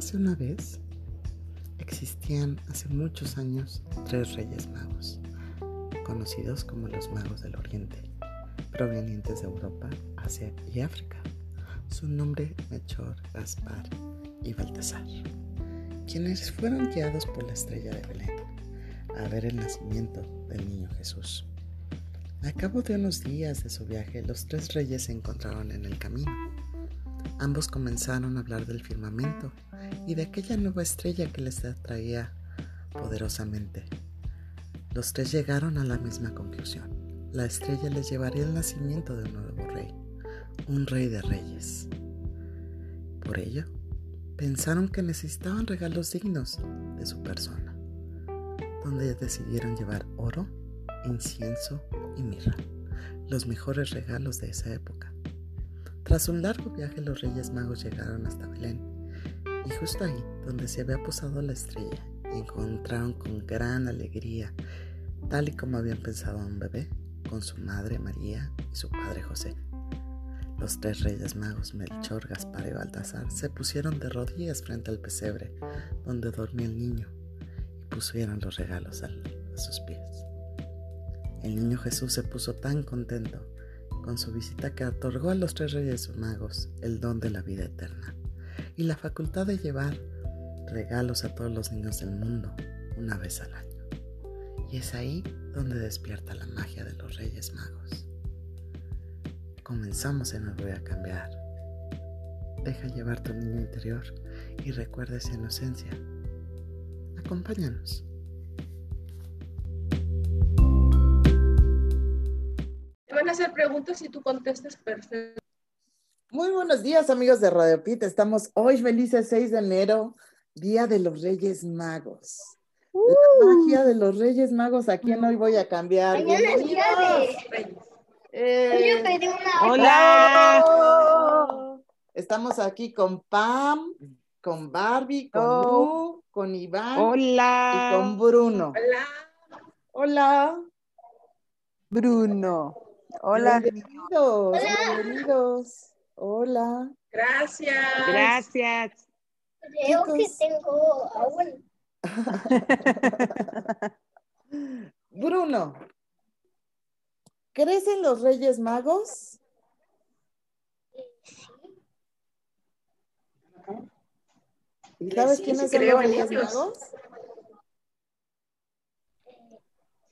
Érase una vez, existían hace muchos años tres reyes magos, conocidos como los magos del Oriente, provenientes de Europa, Asia y África. Su nombre Melchor, Gaspar y Baltasar, quienes fueron guiados por la estrella de Belén a ver el nacimiento del niño Jesús. A cabo de unos días de su viaje, los tres reyes se encontraron en el camino Ambos comenzaron a hablar del firmamento y de aquella nueva estrella que les atraía poderosamente. Los tres llegaron a la misma conclusión. La estrella les llevaría al nacimiento de un nuevo rey, un rey de reyes. Por ello, pensaron que necesitaban regalos dignos de su persona, donde decidieron llevar oro, incienso y mirra, los mejores regalos de esa época. Tras un largo viaje los Reyes Magos llegaron hasta Belén y justo ahí donde se había posado la estrella encontraron con gran alegría, tal y como habían pensado a un bebé, con su madre María y su padre José. Los tres reyes magos, Melchor, Gaspar y Baltasar, se pusieron de rodillas frente al pesebre donde dormía el niño y pusieron los regalos a sus pies. El niño Jesús se puso tan contento con su visita que otorgó a los tres reyes magos el don de la vida eterna y la facultad de llevar regalos a todos los niños del mundo una vez al año. Y es ahí donde despierta la magia de los reyes magos. Comenzamos en el voy a cambiar. Deja llevar tu niño interior y recuerda esa inocencia. Acompáñanos. hacer preguntas y tú contestes perfecto. Muy buenos días, amigos de Radio Pit. Estamos hoy felices 6 de enero, Día de los Reyes Magos. La uh. magia de los Reyes Magos, ¿a quién hoy voy a cambiar? Mañana es día de... Eh, Hola. Estamos aquí con Pam, con Barbie, con oh. con Iván Hola. y con Bruno. Hola. Hola. Bruno. Hola. Bienvenidos, bienvenidos. Hola. Gracias. Gracias. Creo que tengo agua. Bruno, ¿crees en los Reyes Magos? Sí. ¿Y sabes quiénes son los Reyes Magos?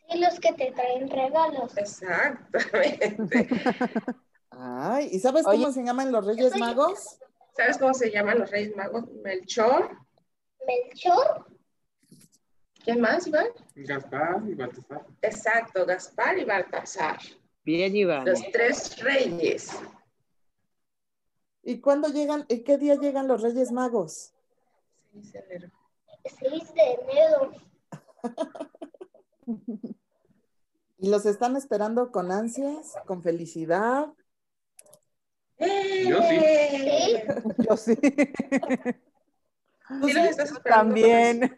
Y los que te traen regalos. Exactamente. Ay, ¿y sabes cómo se llaman los Reyes Magos? ¿Sabes cómo se llaman los Reyes Magos? Melchor. Melchor. ¿Quién más, Iván? Gaspar y Baltasar. Exacto, Gaspar y Baltasar. Bien, Iván. Los tres reyes. ¿Y cuándo llegan, y qué día llegan los Reyes Magos? 6 de enero. 6 de enero. ¿Y los están esperando con ansias, con felicidad? Yo sí. ¿Sí? Yo sí. ¿Sí estás? También.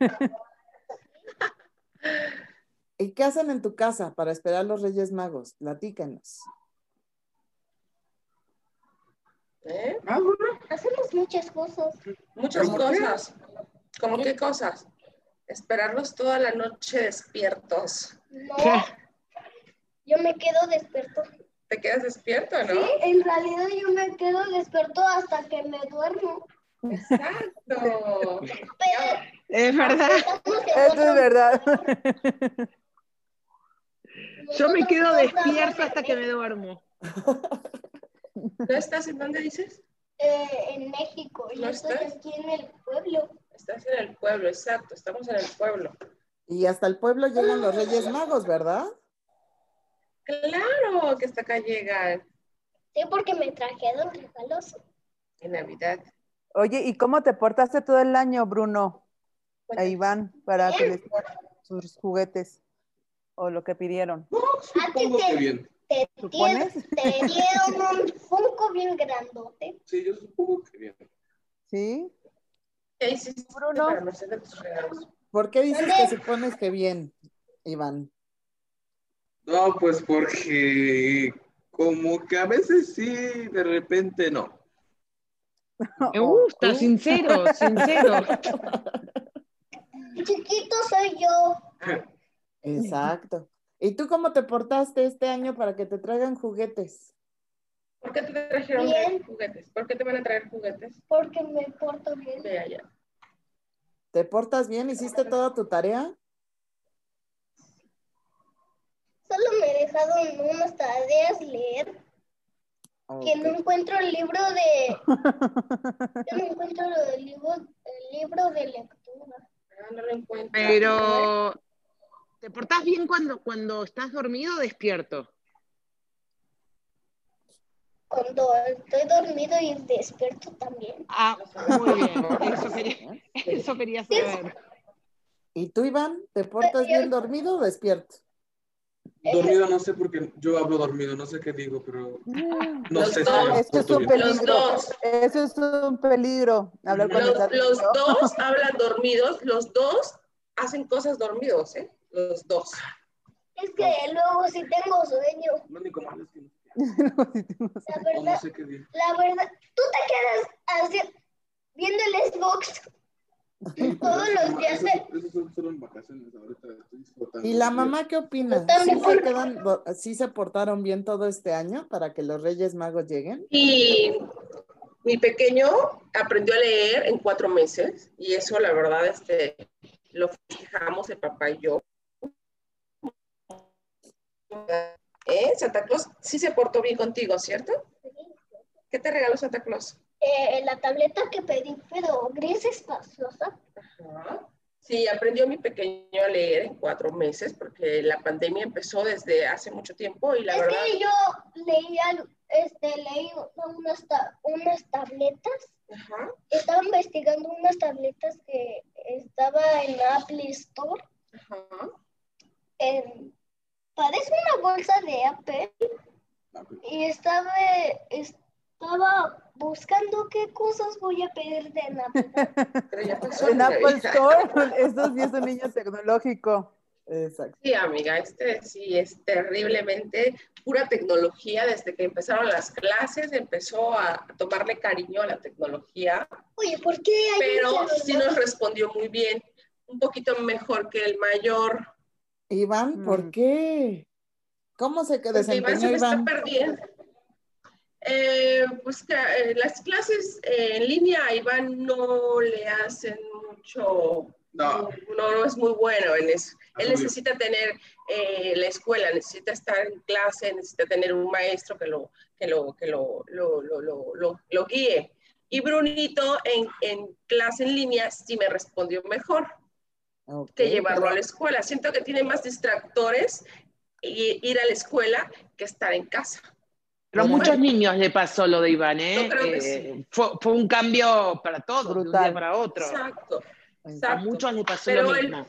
¿Y qué hacen en tu casa para esperar a los Reyes Magos? Platícanos. ¿Eh? Hacemos muchas cosas. Muchas ¿Cómo qué? cosas. ¿Cómo qué cosas? Esperarlos toda la noche despiertos. No. Yo me quedo despierto. ¿Te quedas despierto, no? Sí, en realidad yo me quedo despierto hasta que me duermo. Exacto. Pero Es verdad. Eso es verdad. Yo me quedo despierto hasta que me duermo. ¿No estás en dónde dices? eh, en México. Yo ¿No estoy estás? aquí en el pueblo. Estás en el pueblo, exacto. Estamos en el pueblo. Y hasta el pueblo llegan los Reyes Magos, ¿verdad? Claro que hasta acá llegan Sí, porque me trajeron regalos. en Navidad. Oye, ¿y cómo te portaste todo el año, Bruno? A. Iván, para que les sus juguetes o lo que pidieron. Supongo que bien. Te, dieron- te dieron un Funko bien grandote. Sí, yo supongo que bien. ¿Sí? ¿Qué hiciste Bruno. para? ¿Por qué dices ¿Dónde? que supones que bien, Iván? No, pues porque como que a veces sí, de repente no. Me gusta, sincero, sincero. Chiquito soy yo. Exacto. ¿Y tú cómo te portaste este año para que te traigan juguetes? ¿Por qué te trajeron Bien. juguetes? ¿Por qué te van a traer juguetes? Porque me porto bien. De allá. ¿Te portas bien? ¿Hiciste toda tu tarea? Solo me he dejado en unas tareas leer. Que no encuentro el libro de. que no encuentro el libro, el libro de lectura. Ah, no lo encuentro. Pero, ¿te portás bien cuando, cuando estás dormido o despierto? Cuando estoy dormido y despierto también. Ah, muy bien. Eso quería, eso quería saber. ¿Y tú, Iván, te portas bien dormido o despierto? Dormido no sé porque yo hablo dormido, no sé qué digo, pero no Los sé dos. si Esto es un bien. Los peligro. dos. Eso es un peligro. Hablar con Los, los dos hablan dormidos, los dos hacen cosas dormidos, ¿eh? Los dos. Es que luego si tengo sueño. Lo único malo es que no, La o no verdad, sé qué digo. la verdad, tú te quedas así viendo el Xbox. Sí, Todos los días Eso, eso son solo en vacaciones, ahorita estoy disfrutando. ¿Y la mamá qué opina? Totalmente. ¿Sí se, quedan, do- sí se portaron bien todo este año para que los Reyes Magos lleguen? Y mi pequeño aprendió a leer en cuatro meses y eso la verdad este, lo fijamos el papá y yo. ¿Eh? Santa Claus sí se portó bien contigo, ¿cierto? ¿Qué te regaló Santa Claus? Eh, la tableta que pedí, pero gris espaciosa. Ajá. Sí, aprendió mi pequeño a leer en cuatro meses porque la pandemia empezó desde hace mucho tiempo y la es verdad... que yo leía, este, leí unas, ta- unas tabletas. Ajá, Estaba investigando unas tabletas que estaba en Apple Store. ajá. en- parece una bolsa de Apple y estaba, estaba buscando qué cosas voy a pedir de Navidad. Pero ya pasó, En amiga. Apple Store, eso sí es un niño tecnológico. Exacto. Sí, amiga, este sí es terriblemente pura tecnología. Desde que empezaron las clases, empezó a tomarle cariño a la tecnología, Oye, ¿por qué hay pero un sí nos respondió muy bien, un poquito mejor que el mayor. Iván, ¿por Mm. qué? ¿Cómo se que Porque Iván se me está perdiendo. Eh, pues que, eh, las clases eh, en línea a Iván no le hacen mucho, No. no, no es muy bueno en eso. Él Obvio. necesita tener eh, la escuela, necesita estar en clase, necesita tener un maestro que lo, que lo, que lo, lo, lo, lo, lo- lo guíe. Y Brunito en, en clase en línea sí me respondió mejor que llevarlo pero- a la escuela. Siento que tiene más distractores y- ir a la escuela que estar en casa. Pero a muchos niños le pasó lo de Iván, ¿eh? Yo creo que Eh, sí. fue, fue un cambio para todos, de un día para otro. Exacto, A exacto. muchos les pasó Pero lo él- mismo.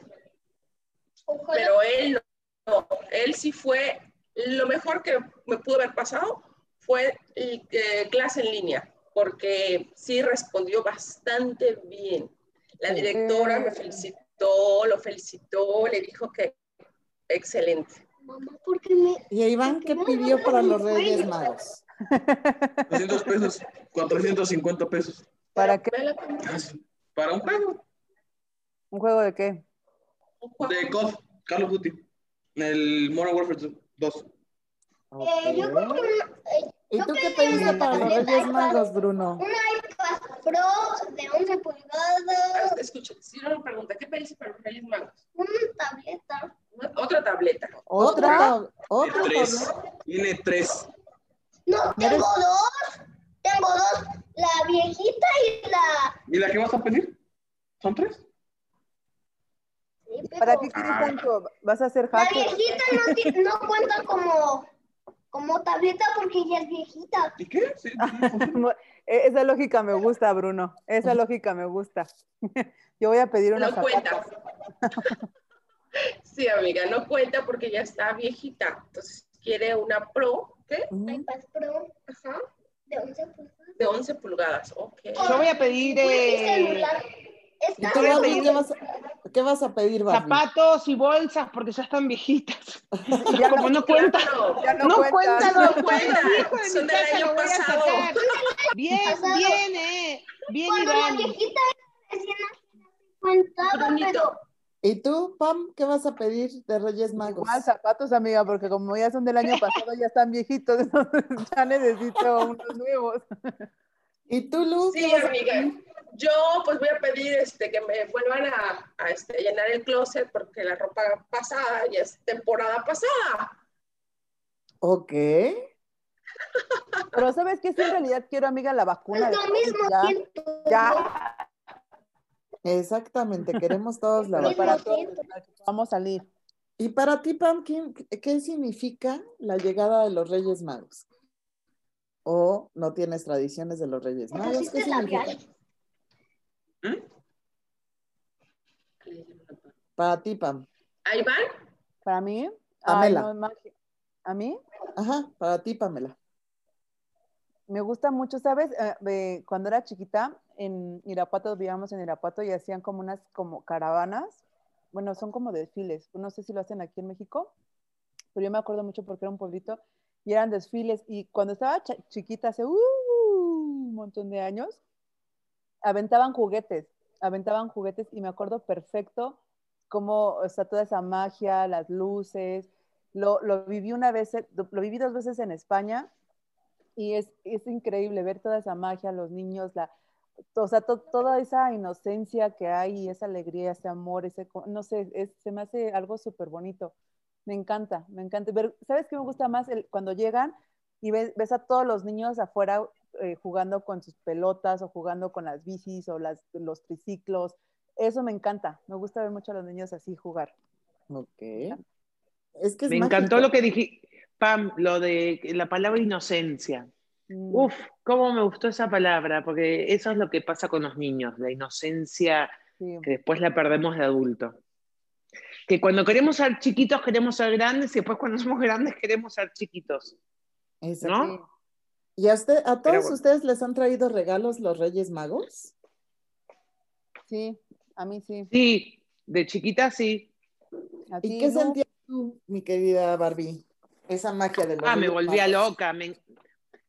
Ojalá Pero él no, él sí fue, lo mejor que me pudo haber pasado fue eh, clase en línea, porque sí respondió bastante bien. La directora me felicitó, lo felicitó, le dijo que excelente. Mamá, ¿por qué me...? ¿Y Iván qué pidió para los Reyes Magos? 200 pesos, 450 pesos. ¿Para qué? Para un juego ¿Un juego de qué? un juego. de COD, Call of Duty. El Modern Warfare 2. Eh, yo creo que Ok. una- eh, ¿Y tú qué pediste una para los Reyes Magos, Bruno? Un iPad Pro de 11 pulgadas, Escucha, si no me pregunta, ¿qué pediste para los Reyes Magos? una tableta. Otra tableta. ¿Otra? ¿Otra? Tres. tableta? Tiene tres. No, tengo dos. Tengo dos. La viejita y la... ¿Y la que vas a pedir? ¿Son tres? Sí, ¿Para qué quieres Ah. tanto? ¿Vas a hacer La hacker? viejita no, ti- no cuenta como, como tableta porque ya es viejita. ¿Y qué? Sí, sí, funciona. E- Esa lógica me gusta, Bruno. Esa lógica me gusta. Yo voy a pedir una No cuenta. Sí, amiga, no cuenta porque ya está viejita. Entonces quiere una Pro, ¿qué? IPad Pro Ajá, de 11 pulgadas. de 11 pulgadas. Ok. Yo voy a pedir. Eh, celular. ¿Y Está tú, voy a Barbie, pedir- qué vas, ¿Qué vas a pedir, Barbie? Zapatos y bolsas porque ya están viejitas. Ya Como no cuenta. Ya no, No cuenta. cuenta, No Son del año pasado. Bien, Pasado. bien, eh. Bien, Cuando la viejita recién nacida, pero ¿Y tú, Pam, qué vas a pedir de Reyes Magos? Igual zapatos, amiga, porque como ya son del año pasado, ya están viejitos, ya necesito unos nuevos. ¿Y tú, Lu? Sí, a amiga. Yo pues voy a pedir este, que me vuelvan a, a, este, llenar el closet porque la ropa pasada ya es temporada pasada. Ok. Pero ¿sabes qué? Sí, en realidad quiero, amiga, la vacuna. es lo mismo ya, tiempo. ya, Exactamente, queremos todos la vacuna. que podamos salir. Y para ti, Pam, ¿qué, qué significa la llegada de los Reyes Magos? ¿O no tienes tradiciones de los Reyes ¿Me Magos? ¿Qué significa? labial? Para ti, Pam. ¿Ahí van? Para mí, Pamela. ay, no, magia. a mí Ajá, para ti, Pamela. me gusta mucho, ¿sabes? Eh, cuando era chiquita, en Irapuato, vivíamos en Irapuato y hacían como unas como caravanas. Bueno, son como desfiles. No sé si lo hacen aquí en México, pero yo me acuerdo mucho porque era un pueblito y eran desfiles. Y cuando estaba chiquita, hace uh, un montón de años, aventaban juguetes, aventaban juguetes y me acuerdo perfecto cómo, o sea, toda esa magia, las luces. Lo, lo viví una vez, eh, lo viví dos veces en España y es, es increíble ver toda esa magia, los niños, la, o sea, to- toda esa inocencia que hay, esa alegría, ese amor, ese, no sé, es- se me hace algo súper bonito. Me encanta, me encanta. Ver, ¿Sabes qué me gusta más? El- cuando llegan y ves, ves a todos los niños afuera eh, jugando con sus pelotas o jugando con las bicis o las, los triciclos. Eso me encanta. Me gusta ver mucho a los niños así jugar. Ok. Es que es Me encantó lo que dijiste, Pam, lo de la palabra inocencia. Mm, Uf, cómo me gustó esa palabra, porque eso es lo que pasa con los niños, la inocencia sí. que después la perdemos de adulto. Que cuando queremos ser chiquitos queremos ser grandes y después cuando somos grandes queremos ser chiquitos. ¿no? ¿Y a, usted, a todos bueno. ustedes les han traído regalos los Reyes Magos? Sí, a mí sí. Sí, de chiquita sí. ¿Y qué Lu? sentías tú, mi querida Barbie? Esa magia de los Ah, me Reyes volvía Magos. loca. Me,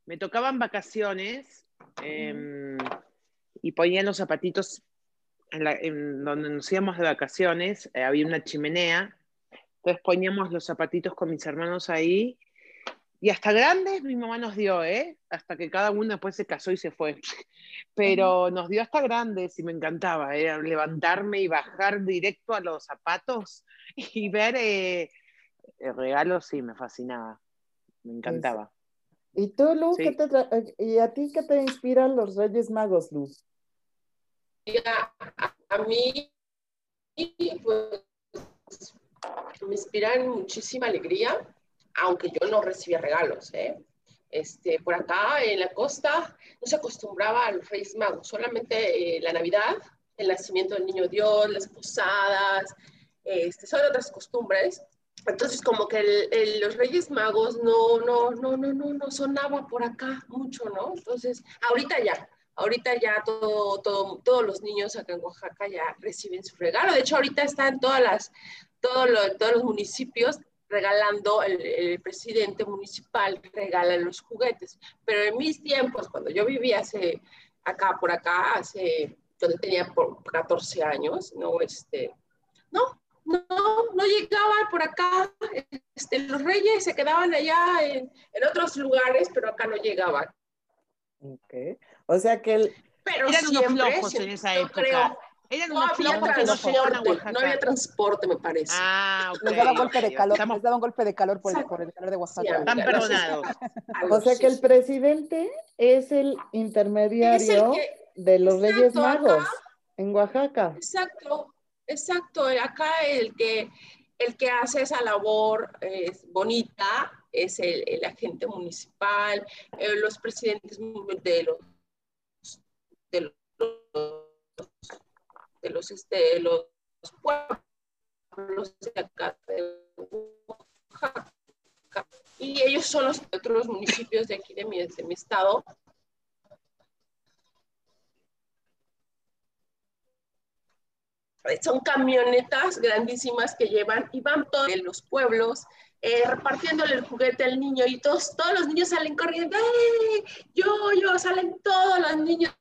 me tocaban vacaciones eh, y ponían los zapatitos en, la- en donde nos íbamos de vacaciones. eh, había una chimenea. Entonces poníamos los zapatitos con mis hermanos ahí. Y hasta grandes mi mamá nos dio, ¿eh? Hasta que cada uno después se casó y se fue. Pero nos dio hasta grandes y me encantaba. Era levantarme y bajar directo a los zapatos y ver eh, eh, regalos, sí, me fascinaba. Me encantaba. ¿Y tú, Lu? Sí. ¿qué te eh, ¿Y a ti qué te inspiran los Reyes Magos, Lu? Mira, a, a mí pues, me inspiran muchísima alegría, aunque yo no recibía regalos. ¿eh? Este, por acá en la costa no se acostumbraba a los Reyes Magos, solamente eh, la Navidad, el nacimiento del Niño Dios, las posadas, este, son otras costumbres. Entonces, como que los Reyes Magos no, no, no, no, no, no sonaba por acá mucho, ¿no? Entonces, ahorita ya, ahorita ya todo, todo, todos los niños acá en Oaxaca ya reciben su regalo. De hecho, ahorita están todas las, todo lo- todos los municipios regalando, el, el presidente municipal regala los juguetes. Pero en mis tiempos, cuando yo vivía hace, acá, por acá, hace, cuando tenía por 14 años, no, este, no, no, no llegaba por acá. Este, los reyes se quedaban allá en, en otros lugares, pero acá no llegaban. Ok. O sea que el, Pero Eran unos siempre, flojos siempre, en esa época. creo, Eran no había transporte, no había transporte, me parece. Ah, ok. Les daba golpe de calor, Estamos les daba un golpe de calor por el, por el calor de Sí, Oaxaca. no sé. perdonados. O sea que el sí. presidente es el intermediario Es el que- de los exacto, Reyes acá. Magos en Oaxaca. Exacto, exacto. Acá el que, el que hace esa labor es bonita es el, el agente municipal, eh, los presidentes de los de los, de los, este, los pueblos de acá de Oaxaca. Y ellos son los otros municipios de aquí de mi, de mi estado son camionetas grandísimas que llevan y van todos en los pueblos eh, repartiéndole el juguete al niño y todos, todos los niños salen corriendo, ¡Eh! yo, yo, salen todos los niños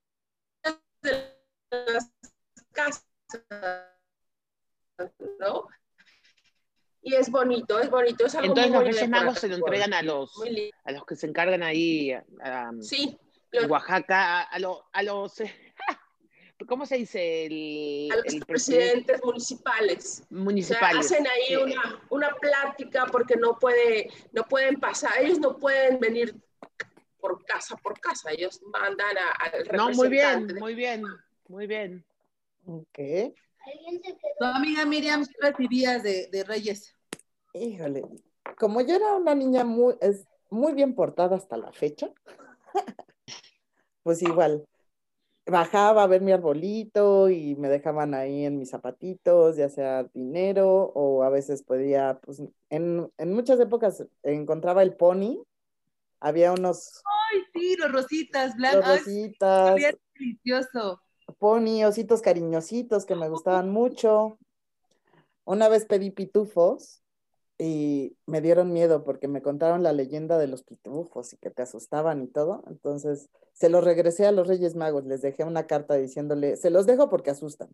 de las casas, ¿no? Y es bonito, es bonito. Es algo Entonces muy los Reyes Magos se lo entregan a los, a los que se encargan ahí, a, a- Sí, en los- Oaxaca, a, a lo- a los... ¿Cómo se dice? El, a los el presidente presidentes municipales. O sea, hacen ahí una, una plática porque no, puede, no pueden pasar, ellos no pueden venir por casa por casa, ellos mandan a- al No, muy bien, representante. muy bien, muy bien. Ok. ¿Alguien se Tu amiga Miriam, ¿qué recibías de, de Reyes? Híjole, como yo era una niña muy, es, muy bien portada hasta la fecha, pues igual, bajaba a ver mi arbolito y me dejaban ahí en mis zapatitos, ya sea dinero o a veces podía, pues en, en muchas épocas encontraba el pony, había unos Ay, sí, los rositas los blancos. Ay, rositas, bien delicioso. Pony, ositos cariñositos que me gustaban mucho. Una vez pedí pitufos y me dieron miedo porque me contaron la leyenda de los pitufos y que te asustaban y todo. Entonces se los regresé a los Reyes Magos, les dejé una carta diciéndole, se los dejo porque asustan.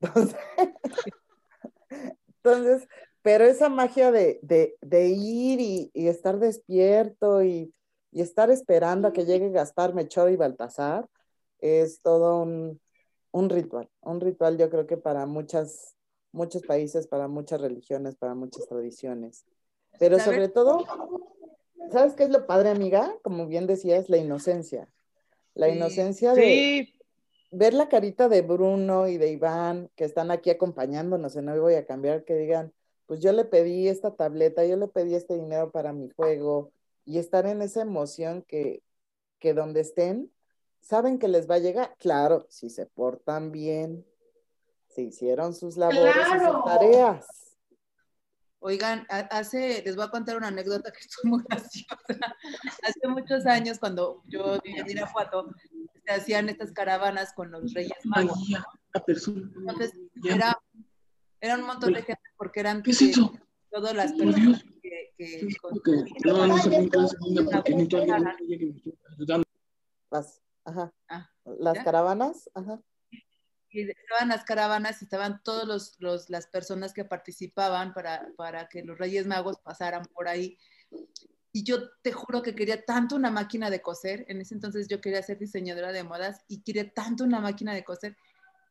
Entonces, entonces, pero esa magia de, de, de ir y, y estar despierto y, y estar esperando a que llegue Gaspar, Melchor y Baltasar es todo un, un ritual, un ritual yo creo que para muchas, muchos países, para muchas religiones, para muchas tradiciones. Pero sobre todo, ¿sabes qué es lo padre, amiga? Como bien decías, la inocencia. La Sí. inocencia de Sí, ver la carita de Bruno y de Iván que están aquí acompañándonos en Hoy Voy a Cambiar, que digan, pues yo le pedí esta tableta, yo le pedí este dinero para mi juego y estar en esa emoción que, que donde estén, saben que les va a llegar. Claro, si se portan bien, si hicieron sus labores y sus tareas. Oigan, ha- hace, les voy a contar una anécdota que estuvo muy graciosa. Hace muchos años, cuando yo vivía en Irapuato, se hacían estas caravanas con los Reyes Magos. persona. Entonces, era, era un montón de gente porque eran ¿Qué es eh, eso? todas las personas que, que Ok, construían No, no se Ajá, Ah, las ¿ya? caravanas, ajá. y estaban las caravanas y estaban todos los, los- las personas que participaban para, para que los Reyes Magos pasaran por ahí. Y yo te juro que quería tanto una máquina de coser. En ese entonces yo quería ser diseñadora de modas y quería tanto una máquina de coser.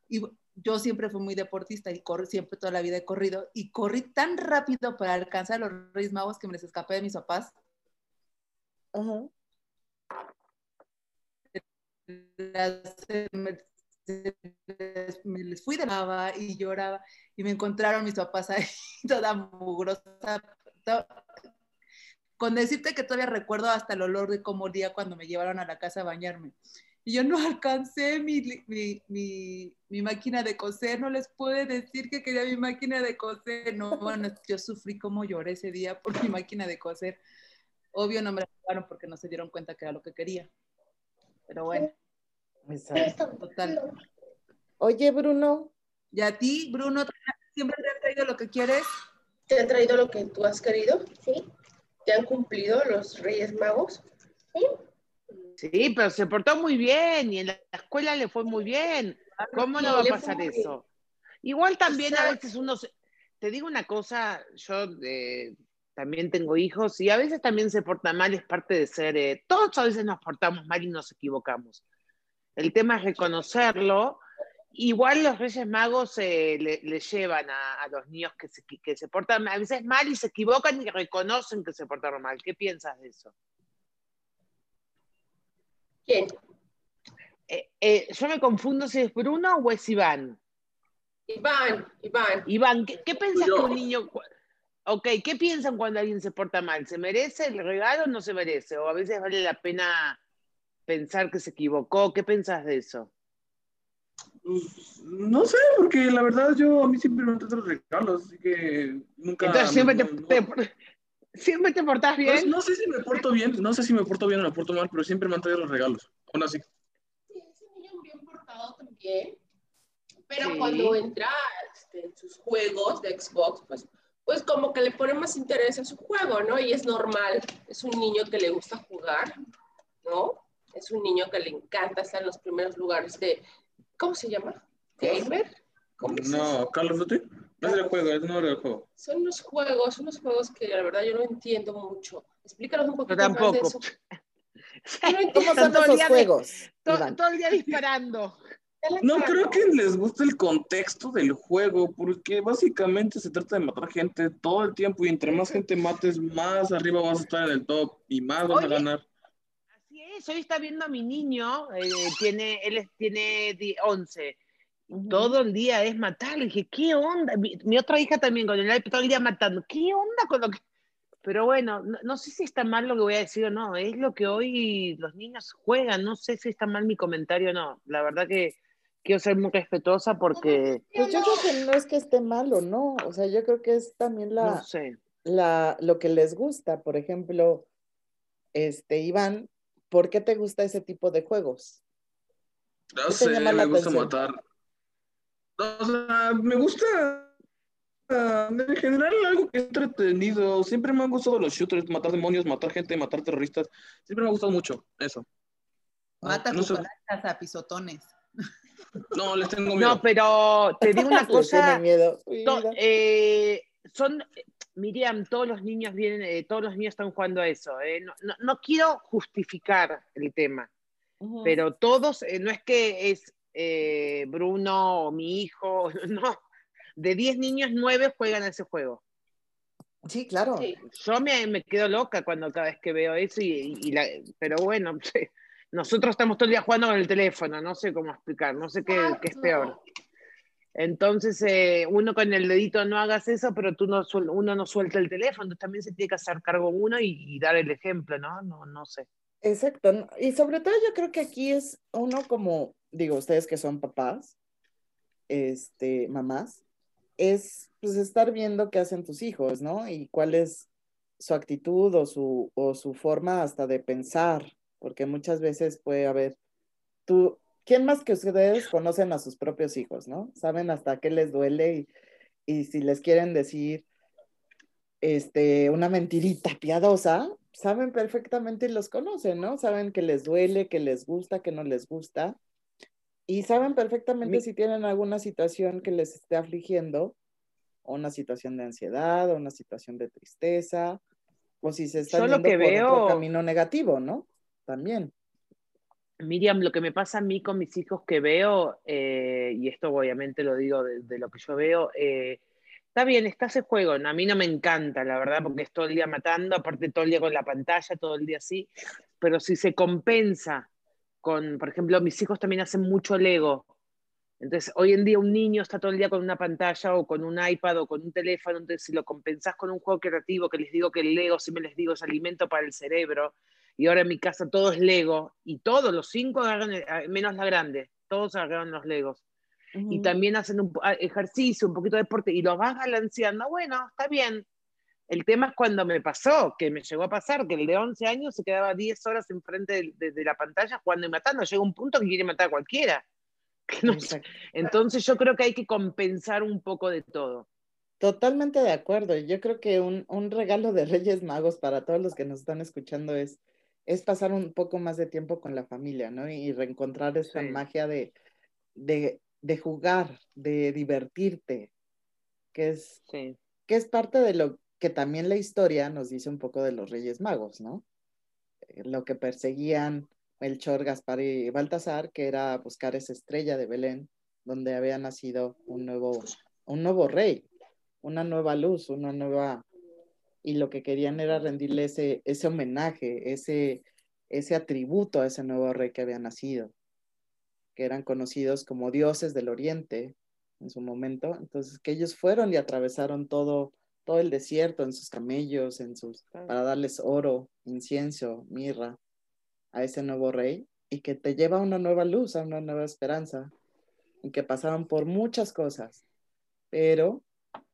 Y yo siempre fui muy deportista y corrí, siempre toda la vida he corrido. Y corrí tan rápido para alcanzar a los Reyes Magos que me les escapé de mis papás. Ajá. Me, me les fui de lava y lloraba y me encontraron mis papás ahí toda mugrosa. to- Con decirte que todavía recuerdo hasta el olor de cómo olía cuando me llevaron a la casa a bañarme. Y yo no alcancé mi, mi, mi, mi máquina de coser, no les pude decir que quería mi máquina de coser. No, bueno, yo sufrí como lloré ese día por mi máquina de coser. Obvio no me la llevaron porque no se dieron cuenta que era lo que quería. Pero bueno, Exacto. total. Oye, Bruno, ¿Y a ti, Bruno, siempre te has traído lo que quieres? ¿Te han traído lo que tú has querido? Sí, ¿Te han cumplido los Reyes Magos? sí. sí, pero se portó muy bien y en la escuela le fue muy bien. ¿Cómo no va a pasar eso? Igual también a sea- veces uno, se- te digo una cosa, yo eh, también tengo hijos y a veces también se porta mal, es parte de ser, eh, todos a veces nos portamos mal y nos equivocamos. El tema es reconocerlo. Igual los Reyes Magos eh, le, le llevan a, a los niños que se, que se portan a veces mal y se equivocan y reconocen que se portaron mal. ¿Qué piensas de eso? ¿Quién? Eh, eh, yo me confundo si es Bruno o es Iván. Iván, Iván. Iván, ¿qué, qué pensás que un niño... Ok, ¿qué piensan cuando alguien se porta mal? ¿Se merece el regalo o no se merece? ¿O a veces vale la pena pensar que se equivocó? ¿Qué pensás de eso? Pues, no sé, porque la verdad yo a mí siempre me traen los regalos, así que nunca. Entonces siempre te, no- no- te- siempre te portás Pues, bien. no sé si me porto bien, no sé si me porto bien o me porto mal, pero siempre me han traído los regalos. Aún así. Sí, ese niño bien portado también. Pero Sí. cuando entra este, en sus juegos de Xbox, pues, pues como que le pone más interés a su juego, ¿no? Y es normal, es un niño que le gusta jugar, ¿no? Es un niño que le encanta estar en los primeros lugares de, ¿cómo se llama? ¿Gamer? ¿Cómo se No, Call of Duty. No es el juego, es el nombre del juego. Son unos juegos, unos juegos que la verdad yo no entiendo mucho. Explícanos un poquito más de tampoco. eso. Yo no ¿Cómo entiendo. son Todo el esos día de- juegos? Todo el día disparando. No creo que les guste el contexto del juego, porque básicamente se trata de matar gente todo el tiempo y entre más gente mates, más arriba vas a estar en el top y más vas a Oye. ganar. Así es, hoy está viendo a mi niño, eh, tiene, él tiene di- 11. Ujú. Todo el día es matar. Le dije, ¿qué onda? Mi, mi otra hija también con el todo el día matando. ¿Qué onda con lo que.? Pero bueno, no, no sé si está mal lo que voy a decir o no. Es lo que hoy los niños juegan. No sé si está mal mi comentario o no. La verdad que quiero ser muy respetuosa porque. Pues yo creo que no es que esté malo, ¿no? O sea, yo creo que es también la, No sé. la, lo que les gusta. Por ejemplo, este, Iván, ¿por qué te gusta ese tipo de juegos? No ¿Qué te sé, llama la me gusta atención? matar. O sea, me gusta en general algo que es entretenido. Siempre me han gustado los shooters, matar demonios, matar gente, matar terroristas. Siempre me ha gustado mucho eso. Mata no cucarachas a pisotones. No, les tengo miedo. No, pero te digo una cosa. miedo. To- Mira. eh, son, Miriam, todos los niños vienen, eh, todos los niños están jugando a eso. eh. No, no- no quiero justificar el tema, Ujú. pero todos, eh, no es que es eh, Bruno o mi hijo, no. De 10 niños, 9 juegan a ese juego. Sí, claro. Sí. Yo me, me quedo loca cuando cada vez que veo eso, y, y la- pero bueno, nosotros estamos todo el día jugando con el teléfono, no sé cómo explicar, no sé qué, qué es peor. Entonces, eh, uno con el dedito no hagas eso, pero tú no, uno no suelta el teléfono, entonces también se tiene que hacer cargo uno y, y dar el ejemplo, ¿no? No, no sé. Exacto. Y sobre todo yo creo que aquí es uno como, digo, ustedes que son papás, este, mamás, es pues estar viendo qué hacen tus hijos, ¿no? Y cuál es su actitud o su, o su forma hasta de pensar, porque muchas veces puede haber, tú, ¿quién más que ustedes conocen a sus propios hijos, ¿no? Saben hasta qué les duele y, y si les quieren decir este, una mentirita piadosa, saben perfectamente y los conocen, ¿no? Saben que les duele, que les gusta, que no les gusta. Y saben perfectamente Mi- si tienen alguna situación que les esté afligiendo, o una situación de ansiedad, o una situación de tristeza, o si se lo yendo que por otro veo- camino negativo, ¿no? También. Miriam, lo que me pasa a mí con mis hijos que veo, eh, y esto obviamente lo digo de, lo que yo veo, eh, está bien, está ese juego, a mí no me encanta, la verdad, porque es todo el día matando, aparte todo el día con la pantalla, todo el día así, pero si se compensa con, por ejemplo, mis hijos también hacen mucho Lego, entonces hoy en día un niño está todo el día con una pantalla o con un iPad o con un teléfono, entonces si lo compensás con un juego creativo, que les digo que el Lego, si me les digo, es alimento para el cerebro, y ahora en mi casa todo es Lego, y todos los cinco agarran, menos la grande, todos agarran los Legos. Y Ujú. también hacen un ah, ejercicio, un poquito de deporte, y los vas balanceando. Bueno, está bien. El tema es cuando me pasó, que me llegó a pasar, que el de 11 años se quedaba 10 horas enfrente de, de- de la pantalla jugando y matando. Llega un punto que quiere matar a cualquiera. No. Entonces yo creo que hay que compensar un poco de todo. Totalmente de acuerdo. Yo creo que un, un regalo de Reyes Magos para todos los que nos están escuchando es, es pasar un poco más de tiempo con la familia, ¿no? Y reencontrar esa Sí. magia de, de, de jugar, de divertirte, que es, Sí. que es parte de lo que también la historia nos dice un poco de los Reyes Magos, ¿no? Eh, Lo que perseguían Melchor, Gaspar y Baltasar, que era buscar esa estrella de Belén, donde había nacido un nuevo, un nuevo rey, una nueva luz, una nueva... Y lo que querían era rendirle ese, ese homenaje, ese, ese atributo a ese nuevo rey que había nacido, que eran conocidos como dioses del oriente en su momento. Entonces, que ellos fueron y atravesaron todo, todo el desierto en sus camellos, en sus, para darles oro, incienso, mirra a ese nuevo rey y que te lleva a una nueva luz, a una nueva esperanza y que pasaron por muchas cosas, pero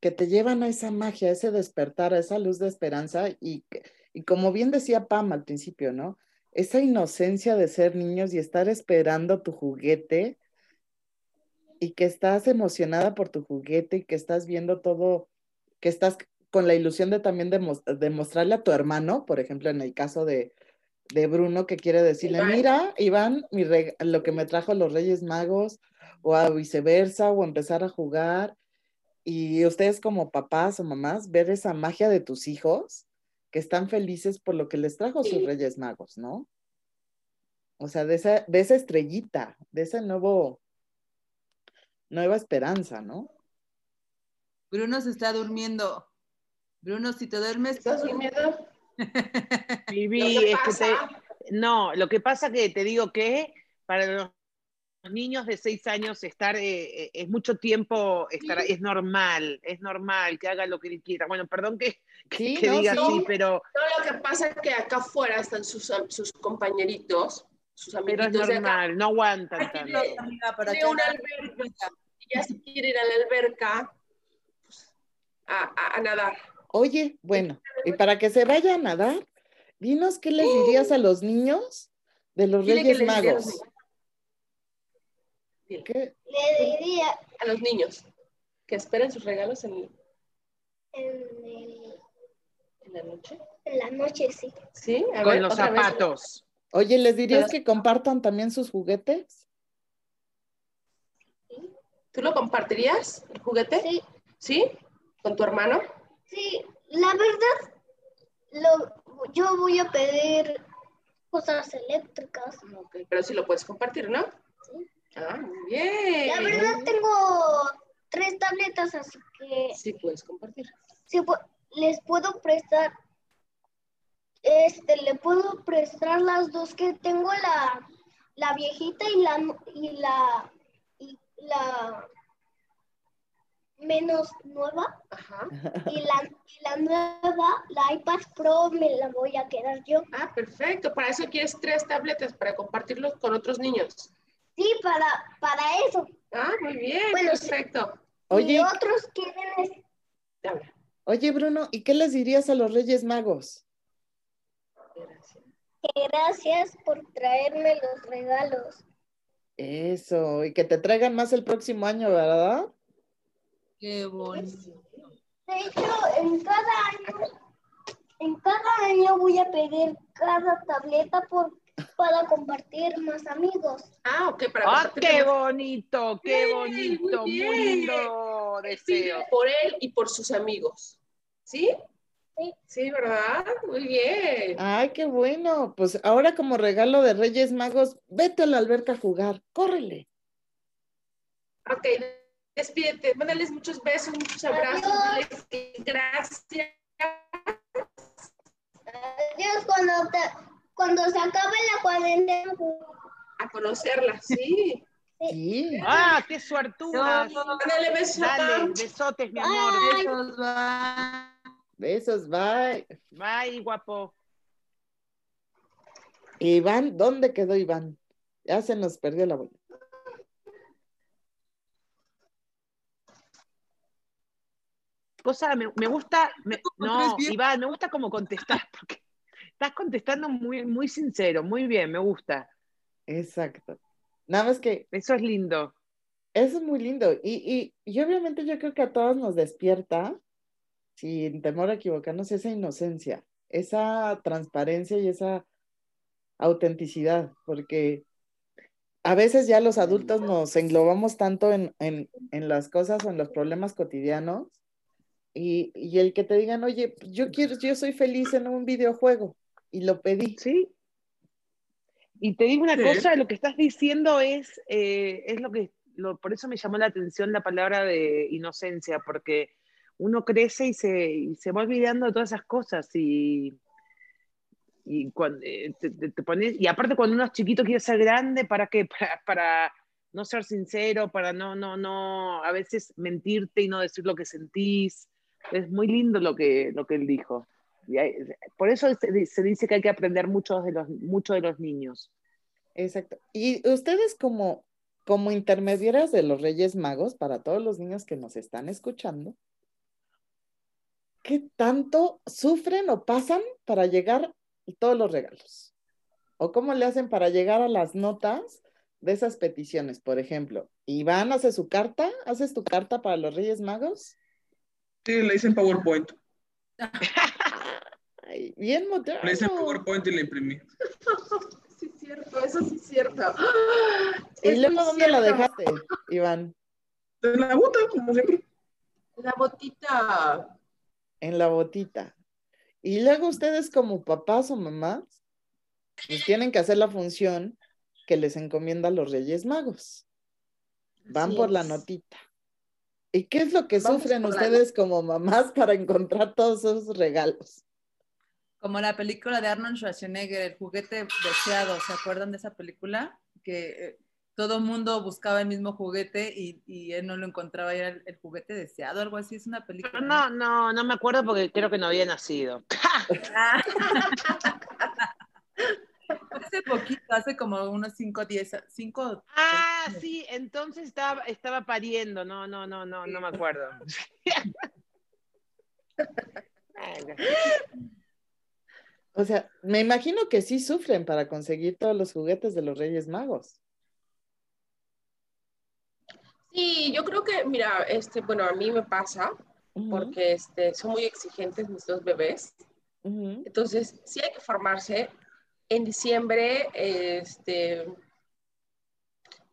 que te llevan a esa magia, a ese despertar, a esa luz de esperanza y, y como bien decía Pam al principio, ¿no? Esa inocencia de ser niños y estar esperando tu juguete y que estás emocionada por tu juguete y que estás viendo todo, que estás con la ilusión de también de, mostrarle a tu hermano, por ejemplo, en el caso de, de Bruno, que quiere decirle, mira, Iván, mi lo que me trajo los Reyes Magos, o a viceversa, o empezar a jugar. Y ustedes como papás o mamás, ver esa magia de tus hijos, que están felices por lo que les trajo sus Reyes Magos, ¿no? O sea, de esa, de esa estrellita, de ese nuevo, nueva esperanza, ¿no? Bruno se está durmiendo. Bruno, si te duermes. ¿Estás durmiendo? Vivi, es que te, no, lo que pasa que te digo que para los niños de seis años estar eh, eh, es mucho tiempo, estar, es normal, es normal que haga lo que quiera. Bueno, perdón que, diga así, pero... No, lo que pasa es que acá afuera están sus, sus compañeritos, sus amiguitos Pero es normal, no aguantan tanto. De, una alberca, y ya se quiere ir a la alberca pues, a, a nadar. Oye, bueno, y para que se vaya a nadar, dinos qué les dirías a los niños de los Reyes Magos. ¿Qué? Le diría a los niños que esperen sus regalos en, en, la noche. En la noche, sí. Sí, con los zapatos. Oye, ¿les dirías que compartan también sus juguetes? ¿Tú lo compartirías, el juguete? Sí. ¿Sí? ¿Con tu hermano? Sí, la verdad, lo, yo voy a pedir cosas eléctricas. pero sí lo puedes compartir, ¿no? Ah, muy bien. La verdad tengo tres tabletas, así que... Sí, puedes compartir. Sí, les puedo prestar, este, le puedo prestar las dos que tengo, la, la viejita y la, y la, y la menos nueva. Y la, y la nueva, la iPad Pro, me la voy a quedar yo. Ah, perfecto. Para eso quieres tres tabletas, para compartirlos con otros niños. Sí, para, para eso. Ah, muy bien, perfecto. Oye. Y otros quieren... Oye, Bruno, ¿y qué les dirías a los Reyes Magos? Gracias. Gracias por traerme los regalos. Eso, y que te traigan más el próximo año, ¿verdad? Qué bonito. De hecho, en cada año, en cada año voy a pedir cada tableta por, para compartir más amigos. Ah, ok, para ¡Ah, qué bonito! ¡Qué bonito! Muy, lindo deseo. Por él y por sus amigos. ¿Sí? Sí. Sí, ¿verdad? Muy bien. Ay, qué bueno. Pues ahora como regalo de Reyes Magos, vete a la alberca a jugar. Córrele. Ok, Despídete, mándales muchos besos, muchos abrazos, gracias. Adiós, cuando, cuando se acabe la cuarentena. A conocerla, sí. Sí. Ah, qué suertuda. Mándale besos. Dale, besotes, mi amor. Besos, bye. Besos, bye. Bye, guapo. Iván, ¿dónde quedó Iván? Ya se nos perdió la vuelta. cosa, me, gusta, no, Iván, me gusta cómo contestar, porque estás contestando muy, muy sincero, muy bien, me gusta. Exacto. Nada más que... Eso es lindo. Eso es muy lindo. Y, y, obviamente yo creo que a todos nos despierta, sin temor a equivocarnos, esa inocencia, esa transparencia y esa autenticidad, porque a veces ya los adultos nos englobamos tanto en, en, en, las cosas o en los problemas cotidianos y, el que te digan, oye, yo quiero, yo soy feliz en un videojuego y lo pedí. Sí. Y te digo una cosa, lo que estás diciendo es, eh, es lo que, lo, por eso me llamó la atención la palabra de inocencia, porque uno crece y se, y se va olvidando de todas esas cosas y, y, cuando, eh, te, pones, y aparte cuando uno es chiquito quiere ser grande, ¿para qué? Para, para no ser sincero, para no, no, no, a veces mentirte y no decir lo que sentís es muy lindo lo que, lo que él dijo. Por eso se, dice que hay que aprender mucho de los, mucho de los niños. Exacto. Y ustedes como, como intermediarias de los Reyes Magos, para todos los niños que nos están escuchando, ¿qué tanto sufren o pasan para llegar a todos los regalos? ¿O cómo le hacen para llegar a las notas de esas peticiones, por ejemplo, Iván hace su carta, ¿haces tu carta para los Reyes Magos? Sí, le hice en PowerPoint. Ay, bien moderno. Le hice en PowerPoint y le imprimí. Sí, es cierto, eso sí es cierto. ¿Y Es luego dónde la dejaste, Iván? En la bota, como siempre. La botita. En la botita. Y luego ustedes como papás o mamás, pues tienen que hacer la función que les encomienda los Reyes Magos. Van Así por la notita. ¿Y qué es lo que Vamos sufren la ustedes como mamás para encontrar todos esos regalos? Como la película de Arnold Schwarzenegger, El juguete deseado. ¿Se acuerdan de esa película? Que eh, todo mundo buscaba el mismo juguete y, y él no lo encontraba era el, el juguete deseado, algo así. Es una película. No, no, no me acuerdo porque creo que no había nacido. Ah. hace poquito, hace como unos 5, 10, 5. Ah, sí, entonces estaba, estaba pariendo. No, no, no, no, no me acuerdo. O sea, me imagino que sí sufren para conseguir todos los juguetes de los Reyes Magos. Sí, yo creo que, mira, este, bueno, a mí me pasa porque este, son muy exigentes mis dos bebés. Entonces, sí hay que formarse. En diciembre, este,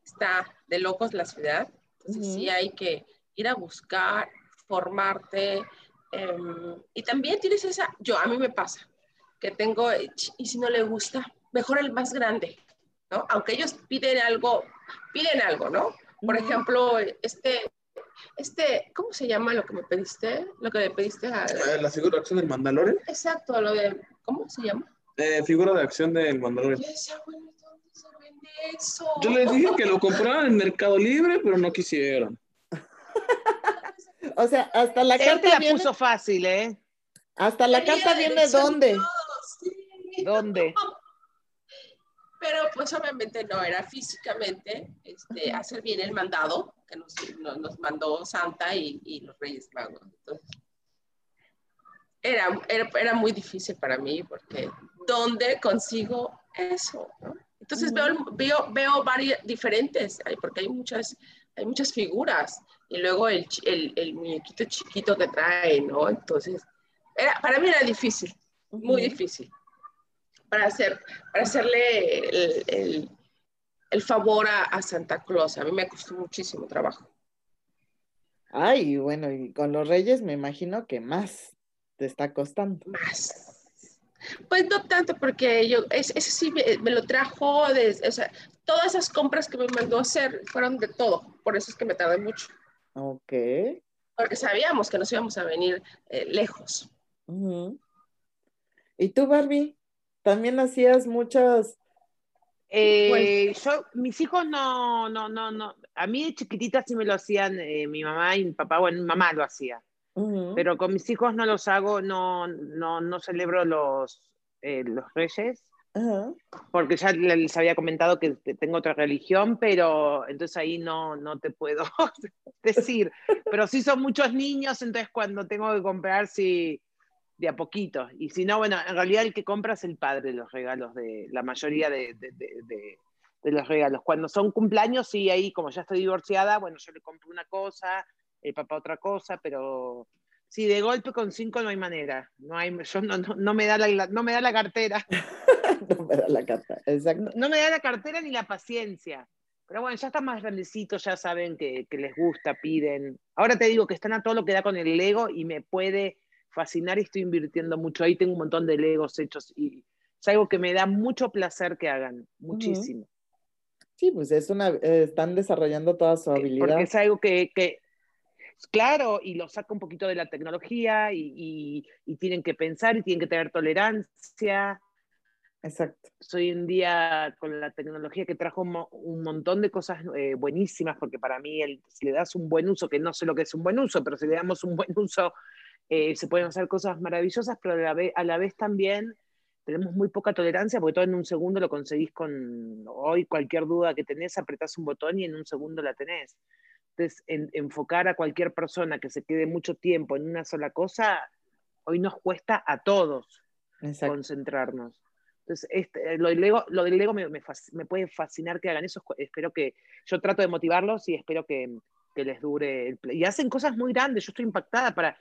está de locos la ciudad. Entonces, sí hay que ir a buscar, formarte. em, y también tienes esa, yo, a mí me pasa, que tengo, eh, y si no le gusta, mejor el más grande, ¿no? Aunque ellos piden algo, piden algo, ¿no? Por ejemplo, este, este, ¿cómo se llama lo que me pediste? Lo que me pediste a... Eh, La figura de acción del Mandalorian. Exacto, lo de, ¿cómo se llama? Eh, figura de acción del Mandalorian. Yo decía, bueno, ¿dónde se vende eso? Yo les dije que lo compraran en Mercado Libre, pero no quisieron. O sea, hasta la Él te carta la viene, puso fácil, ¿eh? hasta la carta viene a dónde. todo, sí. ¿Dónde? Pero pues obviamente no era físicamente este, hacer bien el mandado que nos, no- nos mandó Santa y, y los Reyes Magos. Entonces, era, era, era muy difícil para mí porque ¿dónde consigo eso? no? Entonces veo, veo, veo varias diferentes, porque hay muchas, hay muchas figuras y luego el, el, el muñequito chiquito que trae, ¿no? Entonces, era, para mí era difícil, muy difícil para, hacer, para hacerle el, el- el favor a, a Santa Claus. A mí me costó muchísimo trabajo. Ay, bueno, y con los Reyes me imagino que más te está costando. Más. Pues no tanto, porque yo, es- ese sí me, me lo trajo, de, o sea, todas esas compras que me mandó a hacer fueron de todo, por eso es que me tardé mucho, Ok. porque sabíamos que nos íbamos a venir eh, lejos. Ujú. ¿Y tú, Barbie? ¿También hacías muchas? Eh, yo, mis hijos no, no, no, no. A mí de chiquitita sí me lo hacían eh, mi mamá y mi papá, bueno, mi mamá lo hacía. Ujú, Pero con mis hijos no los hago, no, no, no celebro los, eh, los reyes, ajá. porque ya les había comentado que tengo otra religión, pero entonces ahí no, no te puedo decir. Pero sí son muchos niños, entonces cuando tengo que comprar, sí, de a poquito. Y si no, bueno, en realidad el que compra es el padre de los regalos, de la mayoría de, de- de- de- de los regalos. Cuando son cumpleaños, sí, ahí como ya estoy divorciada, bueno, yo le compro una cosa, el papá otra cosa, pero sí, de golpe con cinco no hay manera. No, hay, yo no, no, no me da la, no me da la cartera. No me da la carta, exacto. No, no me da la cartera ni la paciencia. Pero bueno, ya están más grandecitos, ya saben que, que les gusta, piden. Ahora te digo que están a todo lo que da con el Lego y me puede fascinar y estoy invirtiendo mucho. Ahí tengo un montón de Legos hechos y es algo que me da mucho placer que hagan, muchísimo. Sí, pues es una, eh, están desarrollando toda su habilidad. Porque es algo que, que- claro, y lo saca un poquito de la tecnología y, y- y tienen que pensar y tienen que tener tolerancia. Exacto. Hoy en día con la tecnología que trajo un, un montón de cosas eh, buenísimas, porque para mí el- si le das un buen uso, que no sé lo que es un buen uso, pero si le damos un buen uso, eh, se pueden hacer cosas maravillosas, pero a la, vez, a la vez también tenemos muy poca tolerancia, porque todo en un segundo lo conseguís con hoy cualquier duda que tenés, apretás un botón y en un segundo la tenés. Entonces, en- enfocar a cualquier persona que se quede mucho tiempo en una sola cosa, hoy nos cuesta a todos Exacto. concentrarnos. Entonces, este, lo del Lego, lo del Lego me, me, fasc- me puede fascinar que hagan eso. Espero que, yo trato de motivarlos y espero que, que les dure el. Y hacen cosas muy grandes, yo estoy impactada para,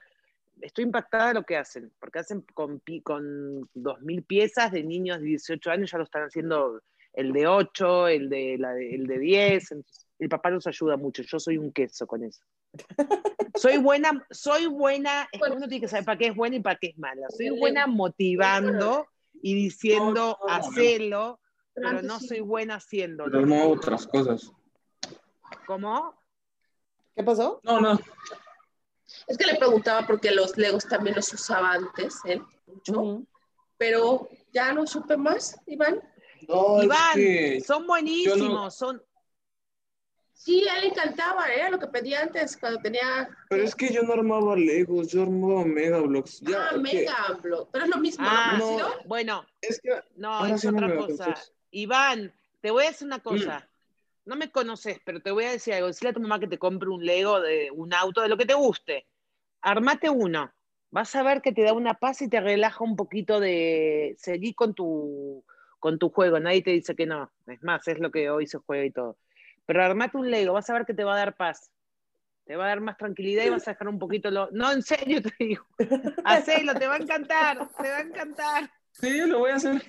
estoy impactada de lo que hacen, porque hacen con, con 2.000 piezas de niños de 18 años, ya lo están haciendo el de 8, el de, la de- el de 10, entonces, el papá los ayuda mucho, yo soy un queso con eso. Soy buena, soy buena, es que Bueno. uno tiene que saber para qué es buena y para qué es mala. Soy Le- buena motivando y diciendo, No, no, no. hacelo, pero no soy buena haciéndolo. Pero no otras cosas. ¿Cómo? ¿Qué pasó? No, no. Es que le preguntaba porque los Legos también los usaba antes, él, mucho, pero ya no supe más, Iván. No, Iván, es que son buenísimos, son, Sí, a él le encantaba, era lo que pedía antes cuando tenía... Pero es que yo no armaba Legos, yo armaba Megablocks. Ya, ah, que- Mega Block, pero es lo mismo, Ah, ¿no? bueno, Es que no, es sí otra cosa. Iván, te voy a decir una Mm. cosa. No me conoces, pero te voy a decir algo. Decirle a tu mamá que te compre un Lego de un auto, de lo que te guste. Armate uno. Vas a ver que te da una paz y te relaja un poquito de seguir con tu, con tu juego. Nadie te dice que no. Es más, es lo que hoy se juega y todo. Pero armate un Lego, vas a ver que te va a dar paz. Te va a dar más tranquilidad y vas a dejar un poquito lo. No, en serio te digo. Hacelo, te va a encantar, te va a encantar. sí, lo voy a hacer.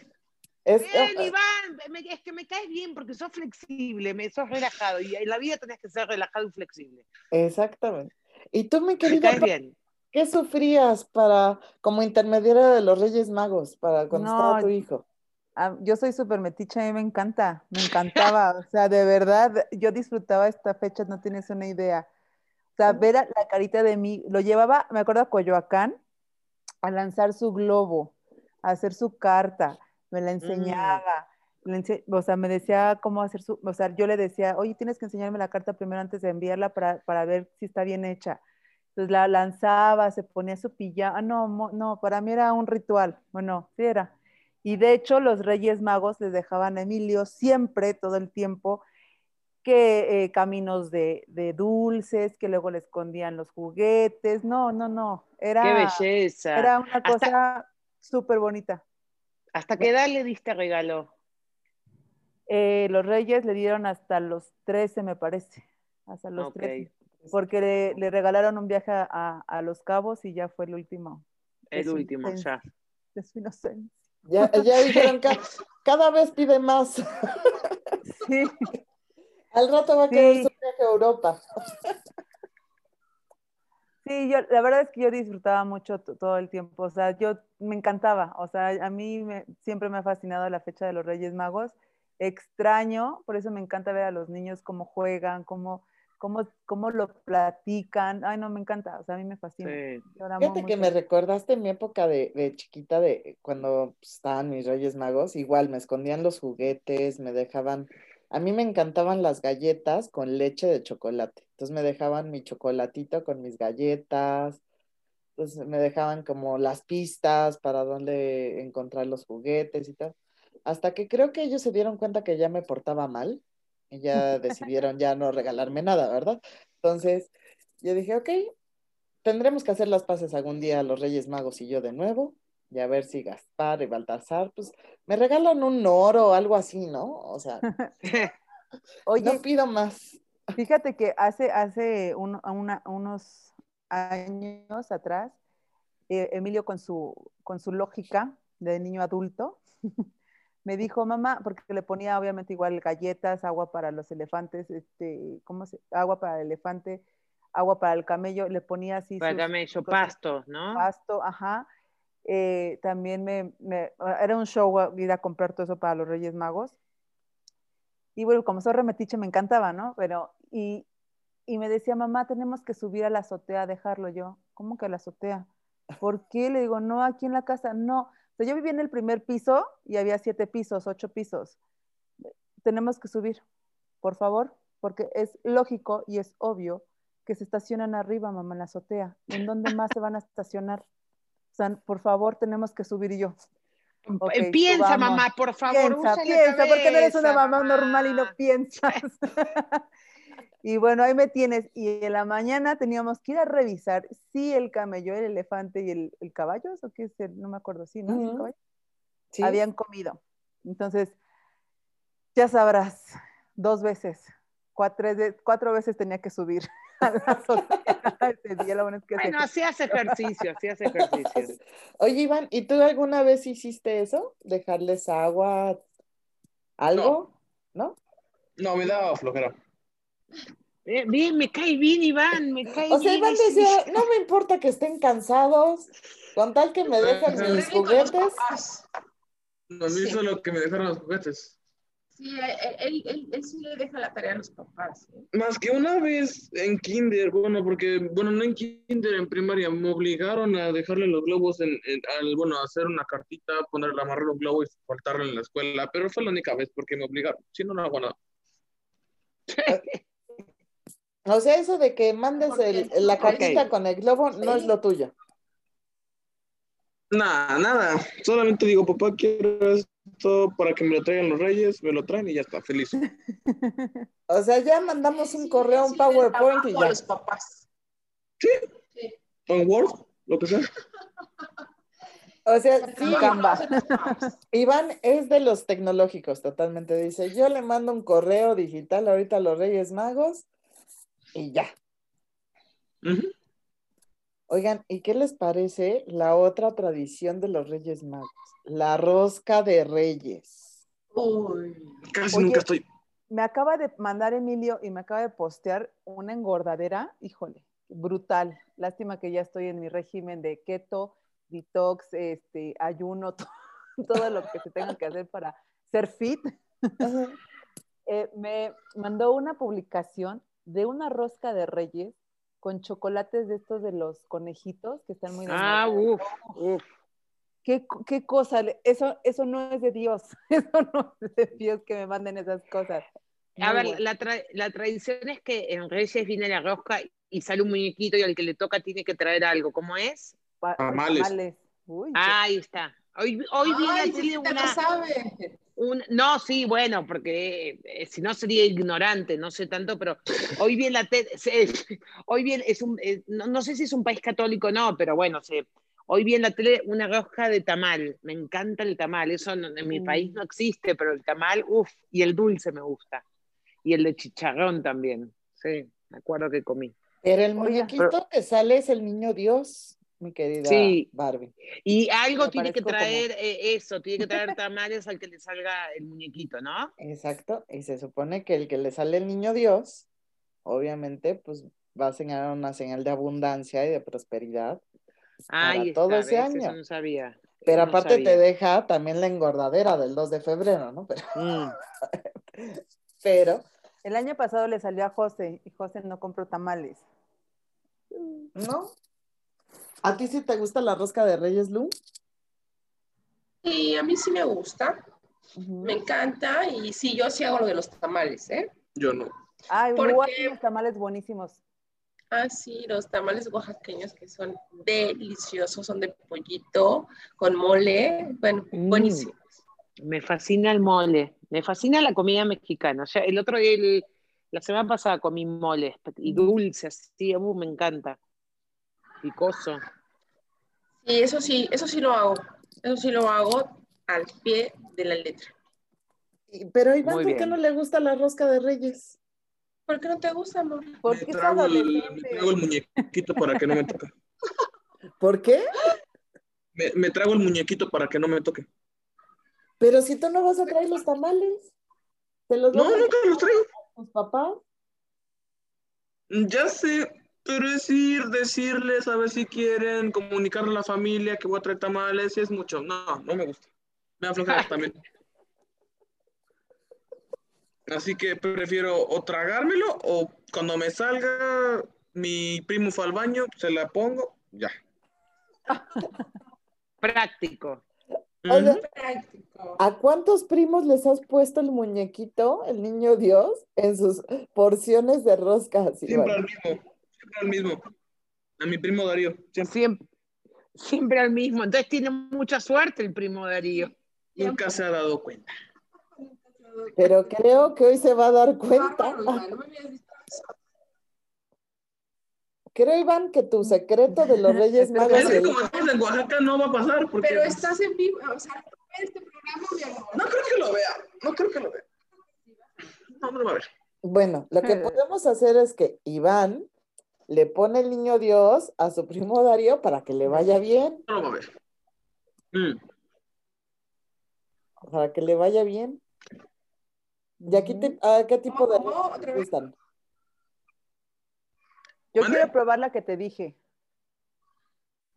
Es, Bien, eh, Iván, me- es que me caes bien porque sos flexible, me, sos relajado y en la vida tenés que ser relajado y flexible. exactamente. Y tú, mi bien. ¿qué sufrías para, como intermediaria de los Reyes Magos, para cuando No, estaba tu hijo? Ah, yo soy súper metiche, a mí me encanta, me encantaba, o sea, de verdad, yo disfrutaba esta fecha, no tienes una idea. O sea, ver a la carita de mí, lo llevaba, me acuerdo a Coyoacán, a lanzar su globo, a hacer su carta, me la enseñaba, le ense- o sea, me decía cómo hacer su, o sea, yo le decía, oye, tienes que enseñarme la carta primero antes de enviarla para, para ver si está bien hecha. Entonces la lanzaba, se ponía su pijama, ah, no, no, para mí era un ritual, bueno, sí era. Y de hecho, los Reyes Magos les dejaban a Emilio siempre, todo el tiempo, que eh, caminos de, de dulces, que luego le escondían los juguetes. No, no, no. Era, Qué belleza. era una cosa súper bonita. ¿Hasta qué edad le diste regalo? Eh, los Reyes le dieron hasta los 13, me parece. Hasta los Ok. 13. Porque le, le regalaron un viaje a, a Los Cabos y ya fue el último. El último, ya. De su inocencia. Ya, ya dijeron que cada vez pide más. Sí. Al rato va a querer Sí. su viaje a Europa. Sí, yo, la verdad es que yo disfrutaba mucho to- todo el tiempo, o sea, yo me encantaba, o sea, a mí me- siempre me ha fascinado la fecha de los Reyes Magos, extraño, por eso me encanta ver a los niños cómo juegan, cómo, cómo, cómo lo platican, ay no, me encanta, o sea, a mí me fascina. Sí. Fíjate que me recordaste mi época de, de chiquita, de cuando estaban mis Reyes Magos, igual me escondían los juguetes, me dejaban, a mí me encantaban las galletas con leche de chocolate, entonces me dejaban mi chocolatito con mis galletas, entonces me dejaban como las pistas para dónde encontrar los juguetes y tal, hasta que creo que ellos se dieron cuenta que ya me portaba mal y ya decidieron ya no regalarme nada, ¿verdad? Entonces yo dije, ok, tendremos que hacer las paces algún día los Reyes Magos y yo de nuevo, y a ver si Gaspar y Baltasar, pues me regalan un oro o algo así, ¿no? O sea, Oye, no pido más. Fíjate que hace, hace un- una- unos años atrás, eh, Emilio con su, con su lógica de niño adulto, me dijo, mamá, porque le ponía obviamente igual galletas, agua para los elefantes, este, ¿cómo se? Agua para el elefante, agua para el camello, le ponía así Para sus camello, pasto, ¿no? pasto, ajá. Eh, también me, me- era un show a- ir a comprar todo eso para los Reyes Magos. Y bueno, como soy remetiche me encantaba, ¿no? Pero, y, y me decía, mamá, tenemos que subir a la azotea a dejarlo yo. ¿Cómo que a la azotea? ¿Por qué? Le digo, no, aquí en la casa, no. Sea, yo vivía en el primer piso y había siete pisos, ocho pisos. Tenemos que subir, por favor, porque es lógico y es obvio que se estacionan arriba, mamá, en la azotea. ¿En dónde más se van a estacionar? O sea, por favor, tenemos que subir y yo. Ok, Eh, Piensa, subamos. mamá, por favor, Piensa, piensa, porque no eres una cabeza, mamá normal y no mamá. piensas. y bueno, ahí me tienes. Y en la mañana teníamos que ir a revisar si el camello, el elefante y el, el caballo, ¿o qué es? el- no me acuerdo, sí, ¿no? ¿Es el Ujú. caballo? Sí. habían comido. Entonces, ya sabrás, dos veces, cuatro, cuatro veces tenía que subir a la azotea ese día. Lo bueno es que se- Bueno, hacías ejercicio, hacías ejercicio. Oye, Iván, ¿y tú alguna vez hiciste eso? ¿Dejarles agua? ¿Algo? ¿No? No, me daba flojera. Eh, Bien, me cae bien, Iván, me cae O sea, bien. Iván decía, no me importa que estén cansados, con tal que me dejen mis juguetes. No me Sí. hizo lo que me dejaron los juguetes. Sí, él, él, él- él sí le deja la tarea a los papás. ¿eh? Más que una vez en kinder, bueno, porque, bueno, no en kinder, en primaria, me obligaron a dejarle los globos en, en- al, bueno, a hacer una cartita, ponerle, amarrar un globo y faltarle en la escuela, pero fue la única vez porque me obligaron, si no, no hago nada. O sea, eso de que mandes el- la Ok. cartita con el globo no es lo tuyo. Nada, nada, solamente digo, papá, quiero esto para que me lo traigan los reyes, me lo traen y ya está, feliz. O sea, ya mandamos un correo, un Sí, PowerPoint y ya. los papás. En Word, lo que sea. O sea, sí, Canva. Iván es de los tecnológicos, totalmente. Dice, yo le mando un correo digital ahorita a los Reyes Magos y ya. Oigan, ¿y qué les parece la otra tradición de los Reyes Magos? La rosca de Reyes. Uy. Casi Oye. nunca estoy. Me acaba de mandar Emilio y me acaba de postear una engordadera, híjole, brutal. Lástima que ya estoy en mi régimen de keto, detox, este, ayuno, to- todo lo que se tenga que hacer para ser fit. Eh, me mandó una publicación de una rosca de reyes con chocolates de estos de los conejitos que están muy Ah, uff, uff. ¿Qué, qué cosa? le- Eso, eso no es de Dios. Eso no es de Dios que me manden esas cosas. A Muy ver, bueno. la, tra- la tradición es que en Reyes viene la rosca y sale un muñequito y al que le toca tiene que traer algo. ¿Cómo es? Pa- Tamales. Uy, Ahí está. Hoy, hoy vi Ay, una, sabe. un- no, sí, bueno, porque eh, si no sería ignorante, no sé tanto, pero hoy bien la tele, hoy bien es un, eh, no, no sé si es un país católico o no, pero bueno, se, hoy vi en la tele una rosca de tamal, me encanta el tamal, eso no- en mi Mm. país no existe, pero el tamal, uff, y el dulce me gusta, y el de chicharrón también, sí, me acuerdo que comí. Pero el muñequito que sale es el niño Dios, mi querida Sí. Barbie. Y algo Me tiene que como- traer eh, eso, tiene que traer tamales al que le salga el muñequito, ¿no? Exacto. Y se supone que el que le sale el niño Dios, obviamente, pues va a señalar una señal de abundancia y de prosperidad. Ahí todo está, ese ¿ves? año. Eso no sabía. Pero No aparte te deja también la engordadera del 2 de febrero, ¿no? Pero, Mm. pero El año pasado le salió a José y José no compró tamales. ¿no? ¿A ti sí te gusta la rosca de Reyes, Lu? Y a mí sí me gusta, me encanta y sí, yo sí hago lo de los tamales, ¿eh? Yo no. Ay, ¿Por Lu qué? hace unos tamales buenísimos. Ah, sí, los tamales oaxaqueños que son deliciosos, son de pollito con mole, bueno, Mm. buenísimos. Me fascina el mole, me fascina la comida mexicana. O sea, el otro día, el- la semana pasada comí mole y dulce, así, uh, me encanta. Picoso. Y eso sí, eso sí lo hago, eso sí lo hago al pie de la letra. Pero Iván, Muy ¿por qué bien. no le gusta la rosca de Reyes? ¿Por qué no te gusta, amor? ¿Por Me trago, el, me trago el muñequito para que no me toque. ¿Por qué? Me, me trago el muñequito para que no me toque. Pero si tú no vas a traer los tamales, ¿te los No, nunca los traigo. tus papás? Ya sé, pero es ir, decirles a ver si quieren, comunicarle a la familia que voy a traer tamales, es mucho. No, no me gusta. Me da flojera también. Así que prefiero o tragármelo o cuando me salga mi primo fue al baño, se la pongo, ya. Práctico. Oye. ¿A cuántos primos les has puesto el muñequito, el niño Dios, en sus porciones de roscas? Siempre al mismo, siempre al mismo. A mi primo Darío, siempre. Siempre, siempre al mismo. Entonces tiene mucha suerte el primo Darío. Nunca se ha dado cuenta. Pero creo que hoy se va a dar cuenta. Eso. Creo, Iván, que tu secreto de los Reyes Magos Es que como estamos en Oaxaca no va a pasar porque Pero estás en vivo, o sea, este programa, mi amor. No creo que lo vea. No creo que lo vea. No, no lo va a ver. Bueno, lo que podemos hacer es que Iván le pone el niño Dios a su primo Darío para que le vaya bien, No lo va a ver. Mm. para que le vaya bien. ¿Y aquí te, a qué tipo de ¿Cómo, cómo? te gustan? Yo ¿Mande? quiero probar la que te dije.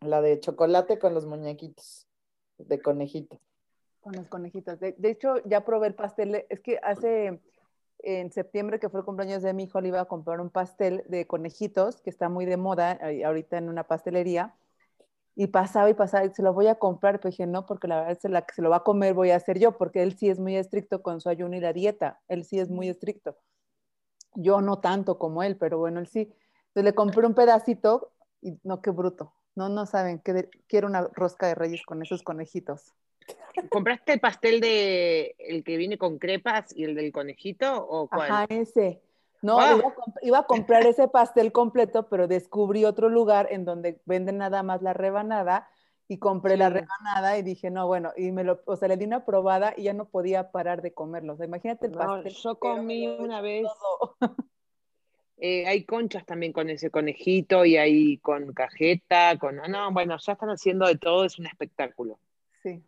La de chocolate con los muñequitos, de conejito. Con los conejitos. De, de hecho, ya probé el pastel. Es que hace, en septiembre, que fue el cumpleaños de mi hijo, le iba a comprar un pastel de conejitos, que está muy de moda ahorita en una pastelería. Y pasaba y pasaba, y se lo voy a comprar, pero dije, no, porque la verdad es la que se lo va a comer voy a hacer yo, porque él sí es muy estricto con su ayuno y la dieta. Él sí es muy estricto. Yo no tanto como él, pero bueno, él sí. Entonces le compré un pedacito y no, qué bruto. No, no saben, que de- quiero una rosca de reyes con esos conejitos. ¿Compraste el pastel de el que viene con crepas y el del conejito o cuál? Ajá, ese. No, iba, a comp- iba a comprar ese pastel completo, pero descubrí otro lugar en donde venden nada más la rebanada y compré la rebanada y dije, no, bueno, y me lo, o sea, le di una probada y ya no podía parar de comerlo. O sea, imagínate el No, pastel. yo comí una vez. Eh, hay conchas también con ese conejito y hay con cajeta, con... No, bueno, ya están haciendo de todo, es un espectáculo. Sí.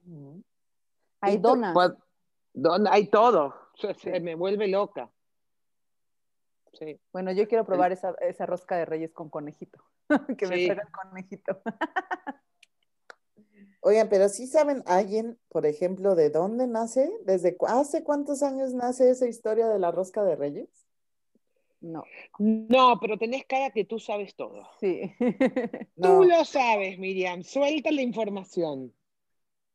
Hay donas. ¿Dónde? Hay todo. Se, me vuelve loca. Sí. Bueno, yo quiero probar esa, esa rosca de reyes con conejito. que me traiga el conejito. Oigan, pero sí saben alguien, por ejemplo, de dónde nace, desde cu- hace cuántos años nace esa historia de la rosca de Reyes. No, No, pero tenés cara que tú sabes todo. sí. No, Tú lo sabes, Miriam. Suelta la información.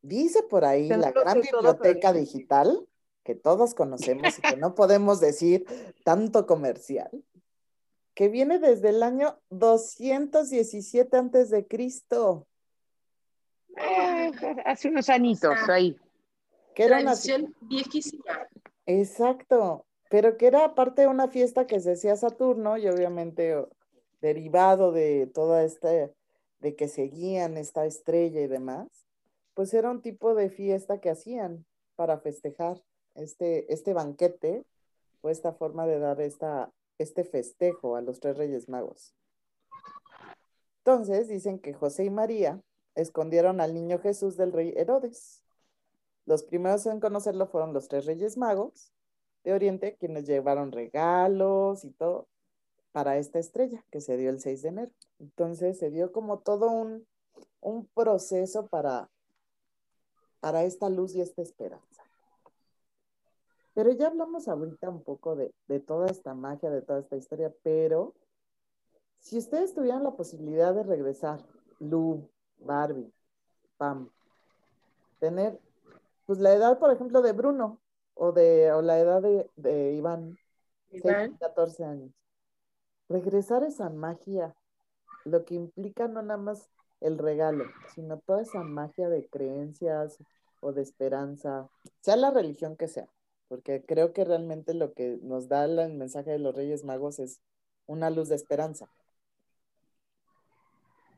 Dice por ahí la gran todo, biblioteca digital que todos conocemos y que no podemos decir tanto comercial, que viene desde el año 217 antes de Cristo, Eh, hace unos añitos ahí. que era una viejísima. Exacto, pero que era parte de una fiesta que se hacía Saturno y obviamente derivado de toda esta, de que seguían esta estrella y demás, pues era un tipo de fiesta que hacían para festejar este, este banquete o esta forma de dar esta, este festejo a los tres reyes magos. Entonces dicen que José y María escondieron al niño Jesús del rey Herodes. Los primeros en conocerlo fueron los tres reyes magos de Oriente, quienes llevaron regalos y todo para esta estrella que se dio el 6 de enero. Entonces se dio como todo un, un proceso para, para esta luz y esta esperanza. Pero ya hablamos ahorita un poco de, de toda esta magia, de toda esta historia, pero si ustedes tuvieran la posibilidad de regresar, Lu, Barbie, Pam, tener pues la edad, por ejemplo, de Bruno o de o la edad de, de Iván, Iván. 6, 14 años. Regresar esa magia, lo que implica no nada más el regalo, sino toda esa magia de creencias o de esperanza, sea la religión que sea, porque creo que realmente lo que nos da la- el mensaje de los Reyes Magos es una luz de esperanza.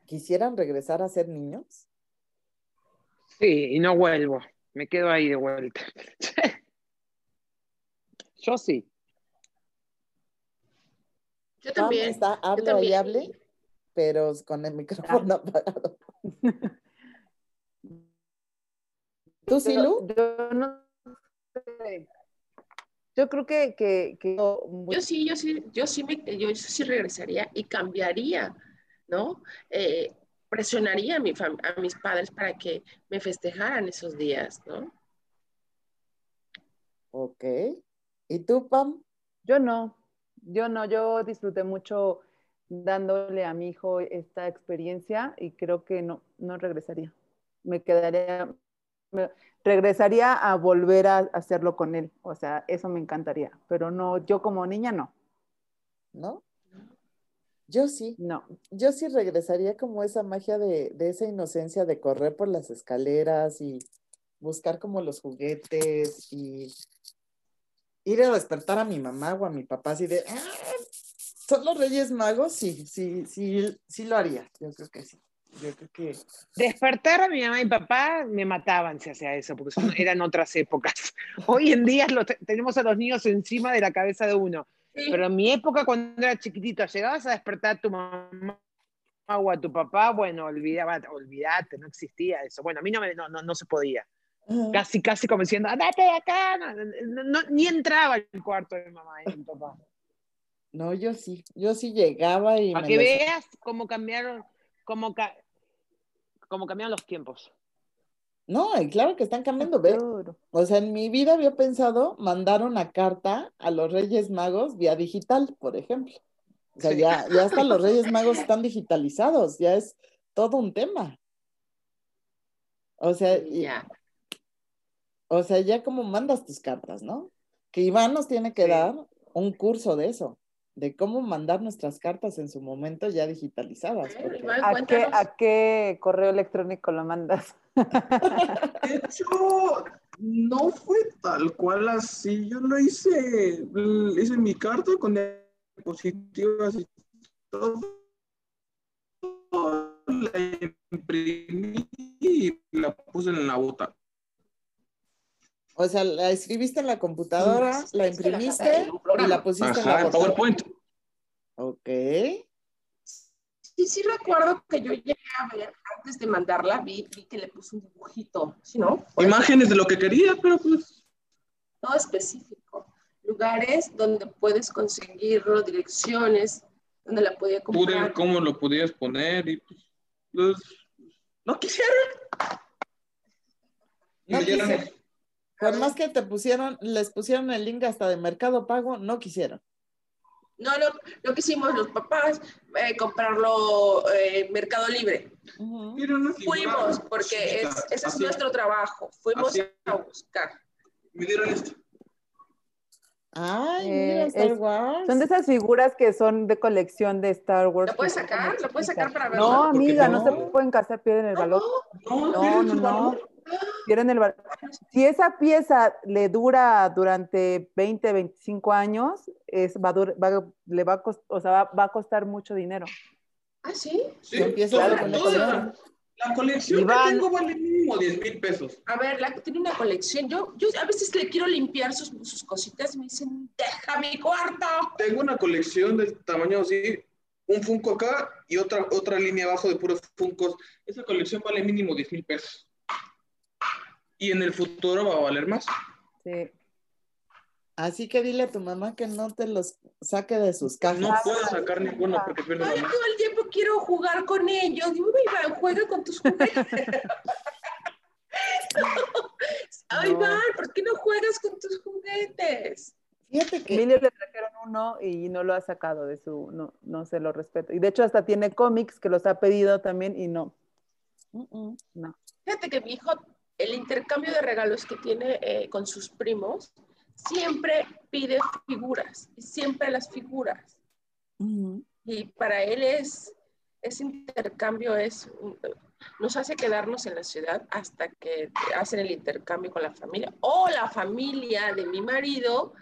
¿Quisieran regresar a ser niños? Sí, y no vuelvo. Me quedo ahí de vuelta. Yo sí. Yo también. está, yo hable y hable, pero con el micrófono apagado. ¿Tú sí, Lu? Yo, yo no sé. Yo creo que, que, que Yo sí, yo sí, yo sí, me, yo sí regresaría y cambiaría, ¿no? Eh, presionaría a, mi fam- a mis padres para que me festejaran esos días, ¿no? Ok. ¿Y tú, Pam? Yo no, yo no, yo disfruté mucho dándole a mi hijo esta experiencia y creo que no, no regresaría. Me quedaría, me- regresaría a volver a hacerlo con él. O sea, eso me encantaría, pero no, yo como niña no, ¿No? Yo sí. no. Yo sí regresaría como esa magia de, de esa inocencia de correr por las escaleras y buscar como los juguetes y ir a despertar a mi mamá o a mi papá así de, "Ah, ¿son los Reyes Magos? Sí, sí, sí, sí lo haría. Yo creo que sí. Yo creo que Despertar a mi mamá y papá me mataban si hacía eso, porque son- eran otras épocas. Hoy en día lo te- tenemos a los niños encima de la cabeza de uno. Sí. Pero en mi época, cuando era chiquitito, llegabas a despertar a tu mamá o a tu papá, bueno, olvidaba, olvidate, no existía eso. Bueno, a mí no, me- no, no, no se podía. Casi, casi como diciendo, andate de acá. No, ni entraba al cuarto de mi mamá y mi papá. No, yo sí, yo sí llegaba y Para que veas cómo cambiaron, cómo, ca- cómo cambiaron los tiempos. No, y claro que están cambiando, ve. Duro. O sea, en mi vida había pensado mandar una carta a los Reyes Magos vía digital, por ejemplo. O sea, Sí. ya, ya hasta los Reyes Magos están digitalizados, ya es todo un tema. O sea, y- Ya. o sea, ya como mandas tus cartas, ¿no? Que Iván nos tiene que Sí. dar un curso de eso, de cómo mandar nuestras cartas en su momento ya digitalizadas. A ver, porque- Iván, ¿A qué. ¿A qué correo electrónico lo mandas? De hecho, no fue tal cual así. Yo lo hice, hice mi carta con diapositivas y todo. La imprimí y la puse en la bota. O sea, la escribiste en la computadora, la imprimiste y la pusiste en Ajá, la en. PowerPoint. Ok. Sí, sí recuerdo que yo llegué a ver, antes de mandarla, vi, vi que le puso un dibujito, ¿sí no? Imágenes de lo que quería, pero pues. Todo específico. Lugares donde puedes conseguirlo, direcciones, donde la podía pude comprar. cómo lo podías poner y pues, pues, no quisieron. No quise. Por más que te pusieron, les pusieron el link hasta de Mercado Pago, no quisieron. No, lo, lo que hicimos los papás, eh, comprarlo eh, Mercado Libre. Fuimos, porque es, ese es así. nuestro trabajo. Fuimos Así. a buscar. Me dieron esto. Ay, Eh, mira, Star es- Wars. Son de esas figuras que son de colección de Star Wars. ¿La puedes sacar? ¿La puedes sacar para verla? No, amiga, no, no. se pueden casar, pierden el valor. No, No, no, su no. Pierden el valor. Si esa pieza le dura durante 20, 25 años, es, va, va- le va a, cost- o sea, va, va a costar mucho dinero. Ah, sí. Sí, Empieza toda- con la toda colección. La colección Iván. que tengo vale mínimo 10 mil pesos. A ver, la, tiene una colección. Yo, yo a veces le quiero limpiar sus, sus cositas y me dicen, deja mi cuarto. Tengo una colección del tamaño así, un Funko acá y otra, otra línea abajo de puros Funkos. Esa colección vale mínimo 10 mil pesos. Y en el futuro va a valer más. Sí. Así que dile a tu mamá que no te los saque de sus cajas. No puedo sacar ninguno porque pierdo Ay, todo el tiempo quiero jugar con ellos. Digo, Iván, juega con tus juguetes. Ay, No. Iván, ¿por qué no juegas con tus juguetes? Fíjate que Emilio le trajeron uno y no lo ha sacado de su, no, no se lo respeto. Y de hecho hasta tiene cómics que los ha pedido también y no. Mm, mm. Fíjate que mi hijo, el intercambio de regalos que tiene eh, con sus primos, siempre pide figuras, siempre las figuras. Y para él es, ese intercambio es, un- nos hace quedarnos en la ciudad hasta que hacen el intercambio con la familia. O la familia de mi marido,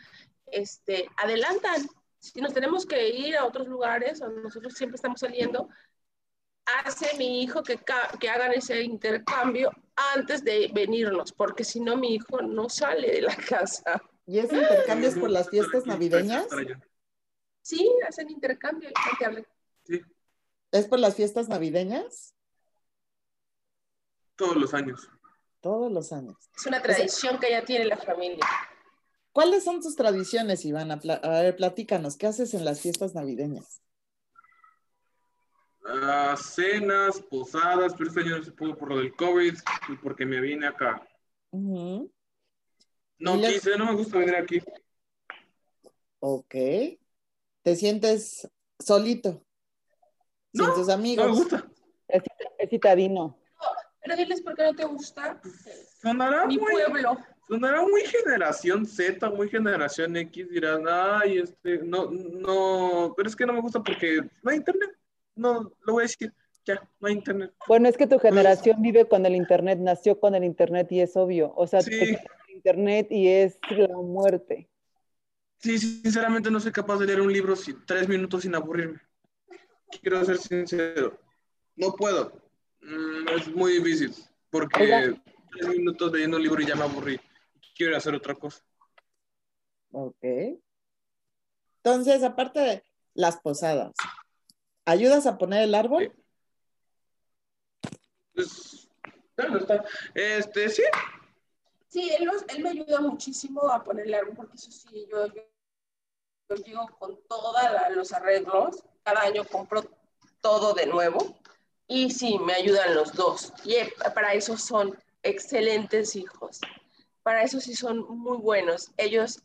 este, adelantan. Si nos tenemos que ir a otros lugares, o nosotros siempre estamos saliendo, hace mi hijo que, que hagan ese intercambio antes de venirnos, porque si no mi hijo no sale de la casa. ¿Y ese intercambio es por las fiestas navideñas? Sí, hacen intercambio. hay que hablar. Sí, ¿Es por las fiestas navideñas? todos los años. Todos los años. Es una tradición que ya tiene la familia. ¿Cuáles son tus tradiciones, Ivana? A ver, platícanos, ¿qué haces en las fiestas navideñas? Ah, cenas, posadas, pero este año no se pudo por lo del COVID y porque me vine acá. No le- quise, no me gusta venir aquí. Ok. ¿Te sientes solito? Sin No, tus No amigos. me gusta. Es, es citadino. Pero diles por qué no te gusta Sonará mi muy, pueblo. sonará muy generación Z, muy generación X. Dirán, ay, este, no, no, pero es que no me gusta porque no hay internet. No, lo voy a decir, ya, no hay internet. Bueno, es que tu generación vive con el internet, nació con el internet y es obvio. O sea, Sí. el internet y es la muerte. Sí, sinceramente no soy capaz de leer un libro sin, tres minutos sin aburrirme. Quiero ser sincero. No puedo. Mm, es muy difícil, porque Oiga. tres minutos leyendo un libro y ya me aburrí. Quiero hacer otra cosa. Ok. Entonces, aparte de las posadas, ¿ayudas a poner el árbol? Pues, claro, está. Este, sí, Sí, él, él me ayuda muchísimo a poner el árbol, porque eso sí, yo, yo, yo llego con todos los arreglos. Cada año compro todo de nuevo. Y sí, me ayudan los dos. Y eh, para eso son excelentes hijos. Para eso sí son muy buenos. Ellos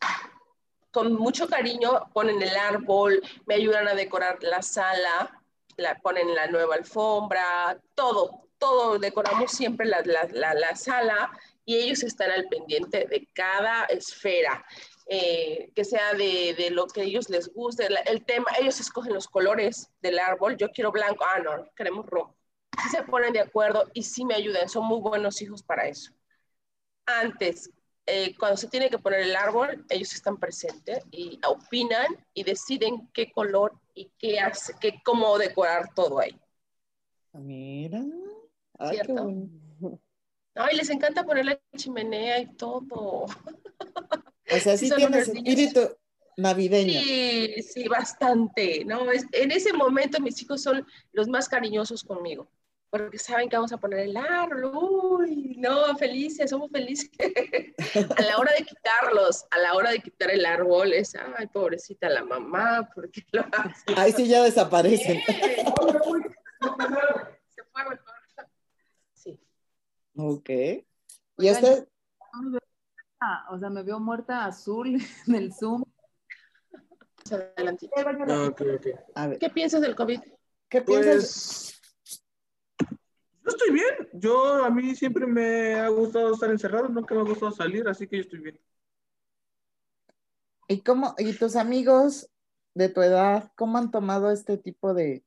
con mucho cariño ponen el árbol, me ayudan a decorar la sala, la, ponen la nueva alfombra, todo, todo, decoramos siempre la, la, la, la sala y ellos están al pendiente de cada esfera, eh, que sea de, de, lo que ellos les guste, el, el, tema, ellos escogen los colores del árbol, yo quiero blanco, ah, no, queremos rojo. Sí se ponen de acuerdo y sí me ayudan, son muy buenos hijos para eso. Antes, eh, cuando se tiene que poner el árbol, ellos están presentes y opinan y deciden qué color y qué hace, qué, cómo decorar todo ahí. Mira. Ay, ¿Cierto? qué bueno. Ay, les encanta poner la chimenea y todo. O sea, sí, Sí niños. espíritu navideño. Sí, sí, bastante, ¿no? Es- en ese momento mis hijos son los más cariñosos conmigo, porque saben que vamos a poner el árbol, uy, no, felices, somos felices. a la hora de quitarlos, a la hora de quitar el árbol, es, ay, pobrecita la mamá, ¿por qué lo hace? Ahí sí ya desaparecen. Se fue mejor. Sí. Ok. ¿Y Oigan, usted? O sea, me veo muerta azul en el Zoom. Adelantito. Ah, ok, ok. A ver, ¿Qué piensas del COVID? ¿qué piensas? Pues, yo estoy bien. Yo, a mí siempre me ha gustado estar encerrado, nunca me ha gustado salir, así que yo estoy bien. ¿Y cómo, y tus amigos de tu edad, cómo han tomado este tipo de,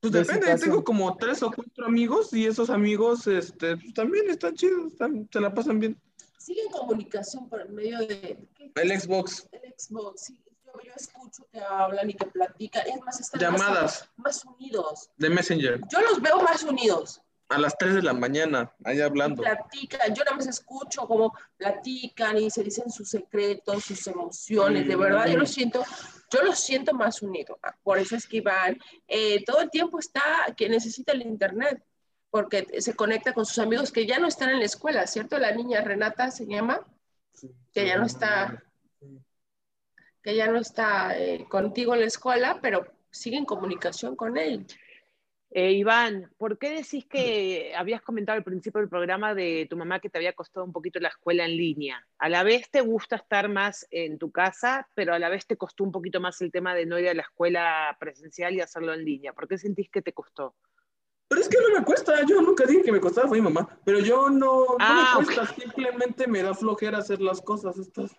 Pues de depende, yo tengo como tres o cuatro amigos y esos amigos este, pues, también están chidos, están- se la pasan bien. Siguen comunicación por medio de ¿qué? El Xbox, el Xbox. sí. Yo, yo escucho que hablan y que platican. Es más, están llamadas Más, más unidos. de Messenger Yo los veo más unidos. a las 3 de la mañana, ahí hablando. Platican. Yo nada más escucho cómo platican y se dicen sus secretos, sus emociones. De verdad, yo los siento, yo los siento más unidos. Por eso es que Iván eh, todo el tiempo está que necesita el internet. Porque se conecta con sus amigos que ya no están en la escuela, ¿cierto? La niña Renata se llama. que ya no está, que ya no está eh, contigo en la escuela, pero sigue en comunicación con él. Eh, Iván, ¿por qué decís que habías comentado al principio del programa de tu mamá que te había costado un poquito la escuela en línea? A la vez te gusta estar más en tu casa, pero a la vez te costó un poquito más el tema de no ir a la escuela presencial y hacerlo en línea. ¿Por qué sentís que te costó? Pero es que no me cuesta, yo nunca dije que me costaba, fue mi mamá. Pero yo no, no Ah, me cuesta, simplemente me da flojera hacer las cosas estas.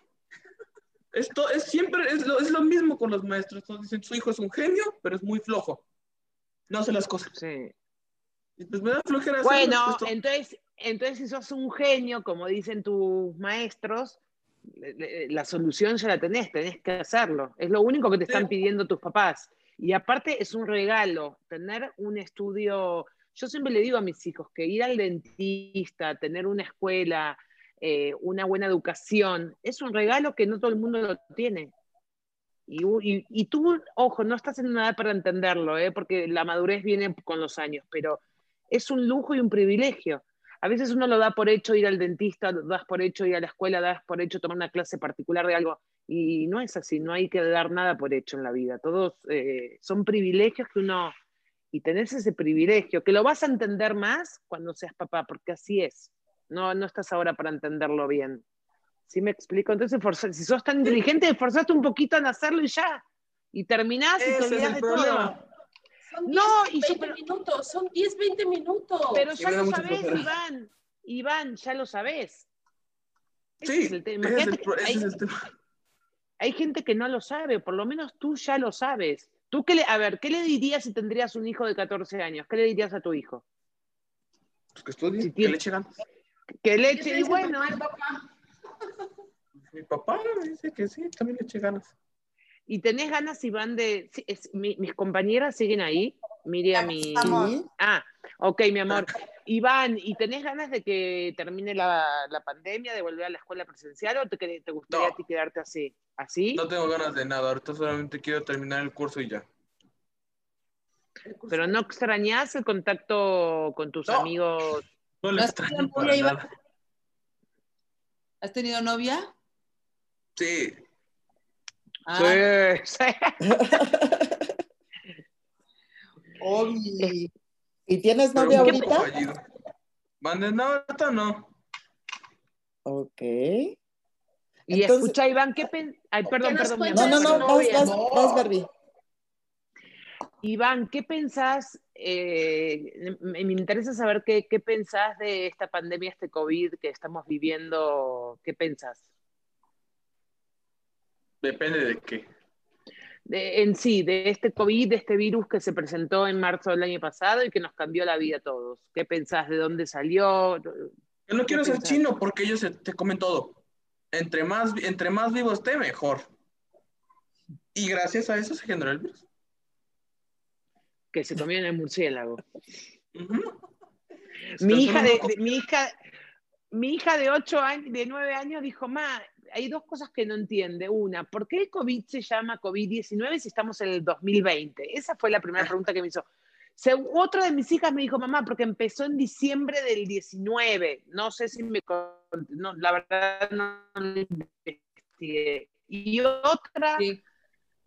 Esto es siempre, es lo, es lo mismo con los maestros. Todos dicen, su hijo es un genio, pero es muy flojo. No hace las cosas. Sí. Y pues me da flojera Bueno, esto. entonces, entonces si sos un genio, como dicen tus maestros, la solución ya la tenés, tenés que hacerlo. Es lo único que te están Sí. pidiendo tus papás. Y aparte es un regalo, tener un estudio. Yo siempre le digo a mis hijos que ir al dentista, tener una escuela, eh, una buena educación, es un regalo que no todo el mundo lo tiene. Y, tú, ojo, no estás en una edad para entenderlo, ¿eh? porque la madurez viene con los años, pero es un lujo y un privilegio. A veces uno lo da por hecho ir al dentista, lo das por hecho ir a la escuela, das por hecho tomar una clase particular de algo. Y no es así, no hay que dar nada por hecho en la vida. Todos eh, son privilegios que uno... Y tenés ese privilegio, que lo vas a entender más cuando seas papá, porque así es. No, no estás ahora para entenderlo bien. ¿Sí me explico? Entonces, si sos tan inteligente, esforzate un poquito en hacerlo y ya. Y terminás y te Ese es olvidás el de problema. todo. Son 10, No, y yo- 20 pero- minutos, son 10, 20 minutos. Pero ya lo sabés. Iván. Iván, ya lo sabés. Ese Sí, es el tema. ese es el, ese hay, es el tema. hay gente que no lo sabe, por lo menos tú ya lo sabes. ¿Tú qué le, a ver, ¿qué le dirías si tendrías un hijo de 14 años? ¿Qué le dirías a tu hijo? Pues que estudie, Si que le eche ganas. Que ¿Qué leche, te y bueno, papá? Mi papá dice que sí, también le eche ganas. y tenés ganas, Iván, de... sí, es- mi- mis compañeras siguen ahí, Miriam y... Ah, ok, mi amor. Iván, ¿y tenés ganas de que termine la, la pandemia, de volver a la escuela presencial o te, te gustaría No. a ti quedarte así? ¿Así? No tengo ganas de nada, ahorita solamente quiero terminar el curso y ya. Pero no extrañás el contacto con tus No. amigos. No le ¿No has extraño tenido para novia, Iván? nada. ¿Has tenido novia? Sí, Ah, Sí. ¿Y tienes novia un ¿Qué poco ahorita? Mande, no, ahorita no. Ok. Y Entonces- escucha, Iván, ¿qué pen... Ay, perdón, perdón. No, no, no, vas, vas, No. vas, Barbie. Iván, ¿qué pensás? Eh, me, me interesa saber qué, qué pensás de esta pandemia, este COVID que estamos viviendo. ¿Qué pensás? Depende de qué. De- en sí, de este COVID, de este virus que se presentó en marzo del año pasado y que nos cambió la vida a todos. ¿Qué pensás? ¿De dónde salió? Yo no quiero ¿Qué ser chino porque ellos te comen todo. Entre más, entre más vivo esté, mejor. Y gracias a eso se generó el virus. Que se comió en el murciélago. Mi hija de, de- mi hija, mi hija de 8 años, de 9 años dijo, ma, hay dos cosas que no entiende. Una, ¿por qué el COVID se llama COVID-19 si estamos en el 2020? Esa fue la primera pregunta que me hizo. Se- otra de mis hijas me dijo, mamá, porque empezó en diciembre del 19. No sé si me... No, la verdad no lo investigué. Y otra, sí.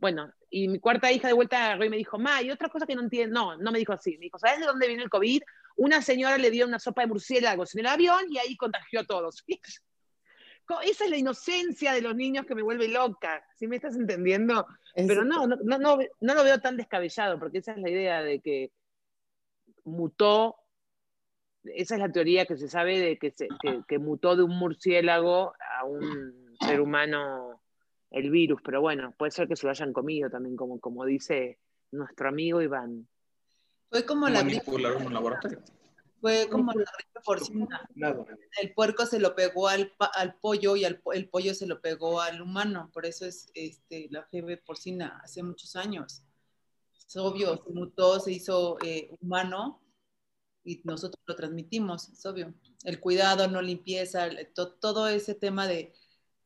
Bueno, y mi cuarta hija de vuelta agarró y me dijo, ma, y otra cosa que no entiendo, no, no me dijo así, me dijo, ¿sabes de dónde viene el COVID? Una señora le dio una sopa de murciélagos en el avión y ahí contagió a todos. Esa es la inocencia de los niños que me vuelve loca, ¿sí me estás entendiendo? Es- Pero no, no, no, no, no lo veo tan descabellado, porque esa es la idea de que mutó, esa es la teoría que se sabe de que, se- que, que mutó de un murciélago a un ser humano el virus, pero bueno, puede ser que se lo hayan comido también, como, como dice nuestro amigo Iván. Fue como la gripe, fue como la gripe porcina. El puerco se lo pegó al, pa- al pollo y al, po- el pollo se lo pegó al humano. Por eso es este, la fiebre porcina hace muchos años. Es obvio, se mutó, se hizo eh, humano y nosotros lo transmitimos, es obvio. El cuidado, no limpieza, to- todo ese tema de,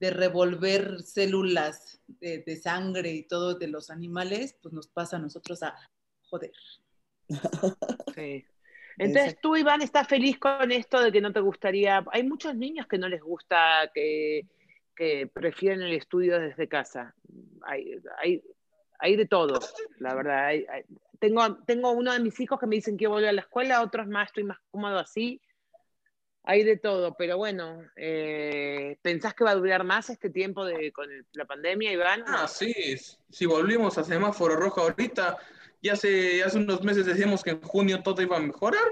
de revolver células de, de sangre y todo de los animales, pues nos pasa a nosotros a joder. Sí. Entonces tú, Iván, estás feliz con esto de que no te gustaría. Hay muchos niños que no les gusta, que, que prefieren el estudio desde casa. Hay, hay, hay de todo, la verdad. Hay- tengo, tengo uno de mis hijos que me dicen que volver a la escuela, otros más, estoy más cómodo así. Hay de todo, pero bueno, eh, ¿pensás que va a durar más este tiempo de, con el- la pandemia, Iván? Ah, sí. Si volvimos a semáforo rojo ahorita, ya hace, hace unos meses decíamos que en junio todo iba a mejorar.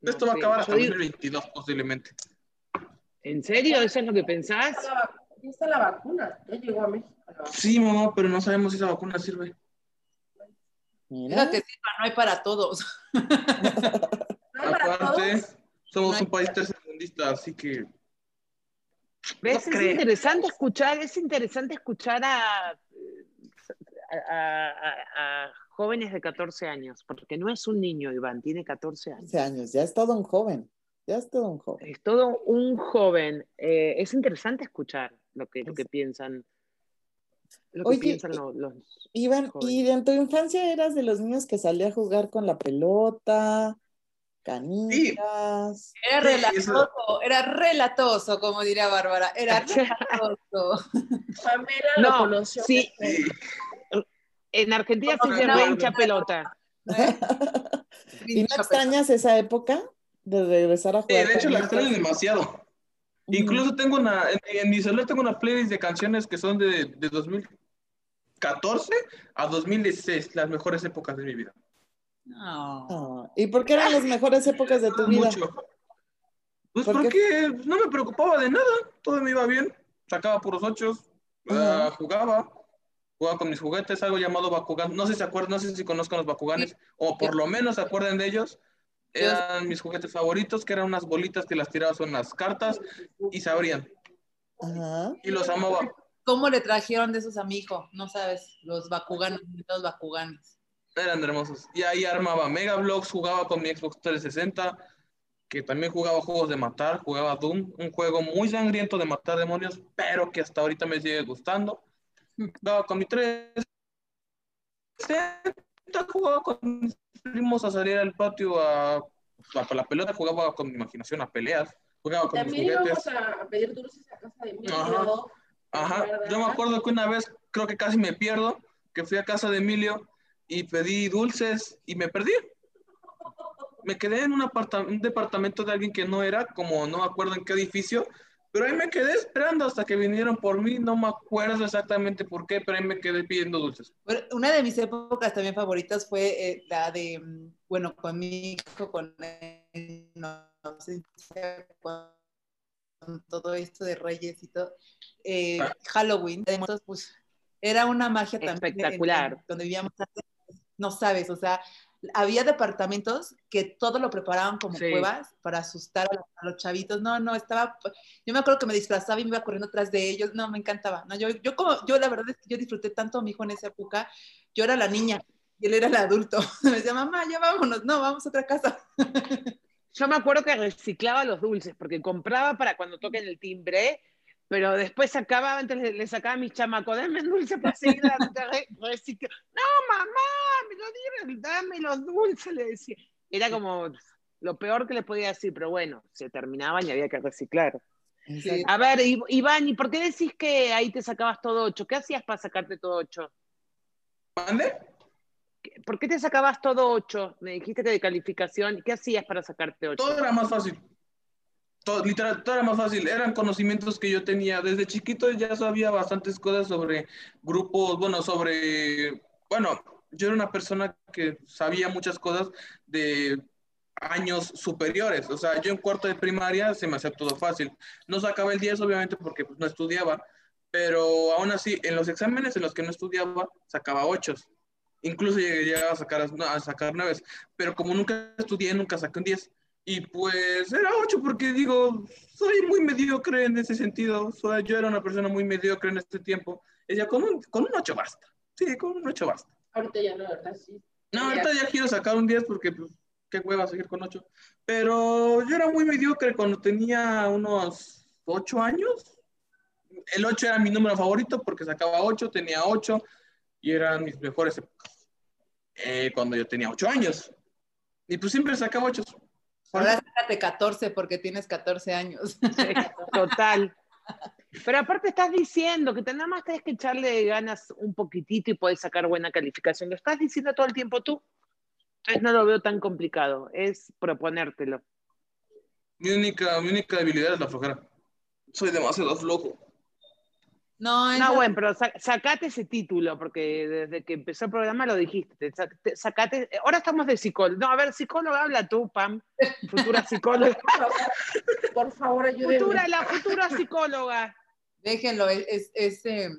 No Esto va a acabar hasta digo- 2022 posiblemente. ¿En serio? ¿Eso es lo que pensás? Ya está la vacuna, ya llegó a México. Sí, mamá, pero no sabemos si esa vacuna sirve. Mira. Que sirva, no hay para todos. ¿No hay para Aparte, todos? Somos un país tercermundista, así que ¿Ves? No es interesante escuchar, es interesante escuchar a, a, a- a jóvenes de 14 años, porque no es un niño, Iván, tiene 14 años. 15 años, ya es todo un joven. Ya es todo un joven. Es todo un joven. Eh, es interesante escuchar lo que, lo que piensan, lo que Oye, piensan lo- los, Iván, Joven. ¿y en tu infancia eras de los niños que salía a jugar con la pelota, canicas? Era Sí, relatoso, era relatoso, como diría Bárbara. Era relatoso. Pamela lo No, conoció. sí. En Argentina se No, re hincha pelota. ¿Y no extrañas esa época de regresar a Sí, jugar? de hecho la extraño demasiado. Ujú. Incluso tengo una, en, en mi celular tengo una playlist de canciones que son de, de 2014 a 2016, las mejores épocas de mi vida. No. Ah, ¿Y por qué eran las mejores épocas de tu Ah, vida? Mucho. Pues ¿Por qué? porque no me preocupaba de nada, todo me iba bien, sacaba puros ochos, ah, jugaba, jugaba con mis juguetes, algo llamado Bakugan, no sé si se acuerdan, no sé si conozcan los Bakuganes, o por lo menos se acuerden de ellos, eran mis juguetes favoritos, que eran unas bolitas que las tirabas en las cartas y se abrían, Ajá. y los amaba. ¿Cómo le trajeron de esos a mi hijo? No sabes, los Bakuganes, los Bakuganes. Eran hermosos. Y ahí armaba Mega Bloks, jugaba con mi Xbox 360, que también jugaba juegos de matar, jugaba Doom, un juego muy sangriento de matar demonios, pero que hasta ahorita me sigue gustando. Jugaba con mi 360, jugaba con mis primos a salir al patio a, a la pelota, jugaba con mi imaginación a peleas, jugaba con mis También íbamos juguetes. a pedir dulces a casa de Emilio. Ajá. Ajá, yo me acuerdo que una vez, creo que casi me pierdo, que fui a casa de Emilio y pedí dulces y me perdí. Me quedé en un, aparta- un departamento de alguien que no era, como no me acuerdo en qué edificio, pero ahí me quedé esperando hasta que vinieron por mí, no me acuerdo exactamente por qué, pero ahí me quedé pidiendo dulces. Bueno, una de mis épocas también favoritas fue eh, la de, bueno, con mi hijo, con él, no, no sé si sea con con todo esto de Reyes y todo, eh, Ah. Halloween, de muertos, pues era una magia también. en- Espectacular. en donde vivíamos antes, no sabes, o sea, había departamentos que todo lo preparaban como Sí. cuevas para asustar a los, a los chavitos. No, no, estaba, yo me acuerdo que me disfrazaba y me iba corriendo atrás de ellos. No, me encantaba. No, yo, yo como, yo la verdad es que yo disfruté tanto a mi hijo en esa época. Yo era la niña y él era el adulto. Me decía, mamá, ya vámonos. No, vamos a otra casa. Yo me acuerdo que reciclaba los dulces, porque compraba para cuando toquen el timbre, pero después sacaba, antes le, le sacaba a mis chamacos, dame dulce para seguir la- re- recicla- No, mamá, me lo dieron, dame los dulces, le decía. Era como lo peor que le podía decir, pero bueno, se terminaban y había que reciclar. Sí. A ver, Iván, ¿y por qué decís que ahí te sacabas todo ocho? ¿Qué hacías para sacarte todo ocho? ¿Mande? ¿Por qué te sacabas todo ocho? Me dijiste que de calificación, ¿qué hacías para sacarte ocho? Todo era más fácil. Todo, literal, todo era más fácil. Eran conocimientos que yo tenía. Desde chiquito ya sabía bastantes cosas sobre grupos, bueno, sobre, bueno, yo era una persona que sabía muchas cosas de años superiores. O sea, yo en cuarto de primaria se me hacía todo fácil. No sacaba el 10, obviamente, porque pues, no estudiaba, pero aún así, en los exámenes en los que no estudiaba, sacaba 8. Incluso llegué a sacar, a sacar 9, pero como nunca estudié, nunca saqué un 10. Y pues era 8 porque digo, soy muy mediocre en ese sentido. Soy, yo era una persona muy mediocre en este tiempo. Ella, con un, con un 8 basta. Sí, con un 8 basta. Ahorita ya no, ¿verdad? Sí. No, ahorita ya quiero sacar un 10 porque pues, qué hueva seguir con 8. Pero yo era muy mediocre cuando tenía unos 8 años. El 8 era mi número favorito porque sacaba 8, tenía 8 y eran mis mejores épocas. Eh, cuando yo tenía 8 años. Y pues siempre sacaba 8. Ahora sácate 14 porque tienes 14 años. Sí, total. Pero aparte estás diciendo que te- nada más tenés que echarle ganas un poquitito y podés sacar buena calificación. Lo estás diciendo todo el tiempo tú. Entonces no lo veo tan complicado. Es proponértelo. Mi única, mi única debilidad es la flojera. Soy demasiado flojo. No, No, bueno, pero sa- sacate ese título, porque desde que empezó el programa lo dijiste. te sa- te- sacate, ahora estamos de psicólogo. No, a ver, psicóloga, habla tú, Pam, futura psicóloga. Por favor, ayúdenme. futura, la futura psicóloga. déjenlo, es, es, es, eh,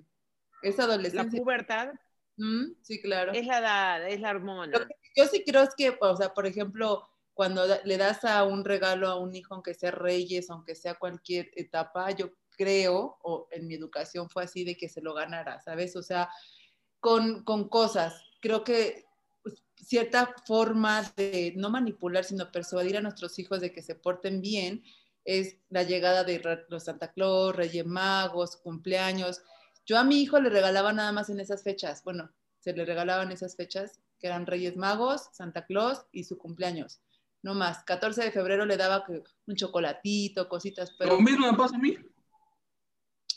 es La adolescencia. pubertad Mm, sí, claro. es la edad, es la hormona. Lo que yo sí creo es que, o sea, por ejemplo, cuando le das a un regalo a un hijo, aunque sea Reyes, aunque sea cualquier etapa, yo creo, o en mi educación fue así de que se lo ganara, ¿sabes? O sea, con, con cosas. Creo que pues, cierta forma de no manipular, sino persuadir a nuestros hijos de que se porten bien es la llegada de los Santa Claus, Reyes Magos, cumpleaños. Yo a mi hijo le regalaba nada más en esas fechas. Bueno, se le regalaban esas fechas que eran Reyes Magos, Santa Claus y su cumpleaños. No más. 14 de febrero le daba un chocolatito, cositas, pero Lo mismo me pasa a mí.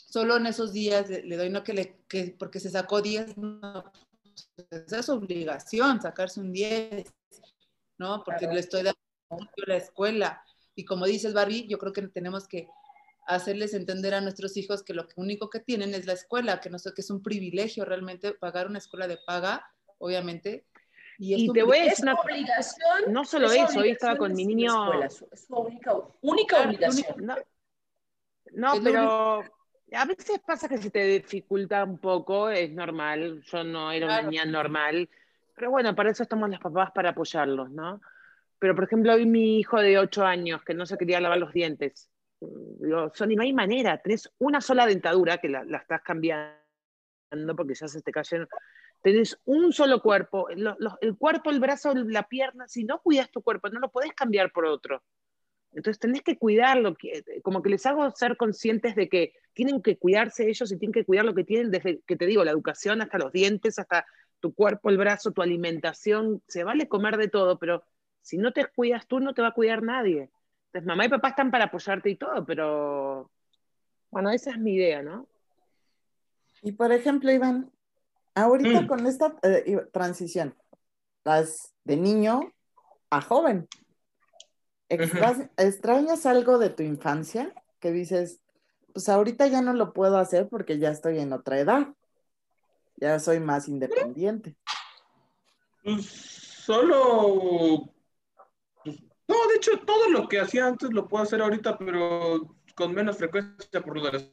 Solo en esos días le, le doy no que le que porque se sacó 10, no, esa es su obligación, sacarse un 10, ¿no? Porque le estoy dando la escuela. Y como dices, Barbie, yo creo que tenemos que hacerles entender a nuestros hijos que lo único que tienen es la escuela, que no sé, que es un privilegio realmente pagar una escuela de paga, obviamente. Y, es Y te voy a. Es decir una obligación. No solo es eso, hoy estaba con mi niño. escuela, su- Es su única, única Claro, obligación. No, no, Es pero a veces pasa que se te dificulta un poco, es normal. Yo no era Claro. una niña normal, pero bueno, para eso estamos las papás para apoyarlos, ¿no? Pero por ejemplo, hoy mi hijo de 8 años que no se quería lavar los dientes. Digo, Sony, no hay manera, tenés una sola dentadura que la, la estás cambiando porque ya se te cayeron. tenés un solo cuerpo, lo- lo- el cuerpo, el brazo, la pierna, si no cuidas tu cuerpo, no lo podés cambiar por otro. Entonces tenés que cuidarlo, que- como que les hago ser conscientes de que tienen que cuidarse ellos y tienen que cuidar lo que tienen, desde que te digo, la educación hasta los dientes, hasta tu cuerpo, el brazo, tu alimentación, se vale comer de todo, pero si no te cuidas tú, no te va a cuidar nadie. Entonces mamá y papá están para apoyarte y todo, pero bueno, esa es mi idea, ¿no? Y por ejemplo, Iván, ahorita Mm. con esta eh, transición, vas de niño a joven. Extra- ¿Extrañas algo de tu infancia que dices, pues ahorita ya no lo puedo hacer porque ya estoy en otra edad? Ya soy más independiente. Pues solo. pues, no, de hecho, todo lo que hacía antes lo puedo hacer ahorita, pero con menos frecuencia por lo de la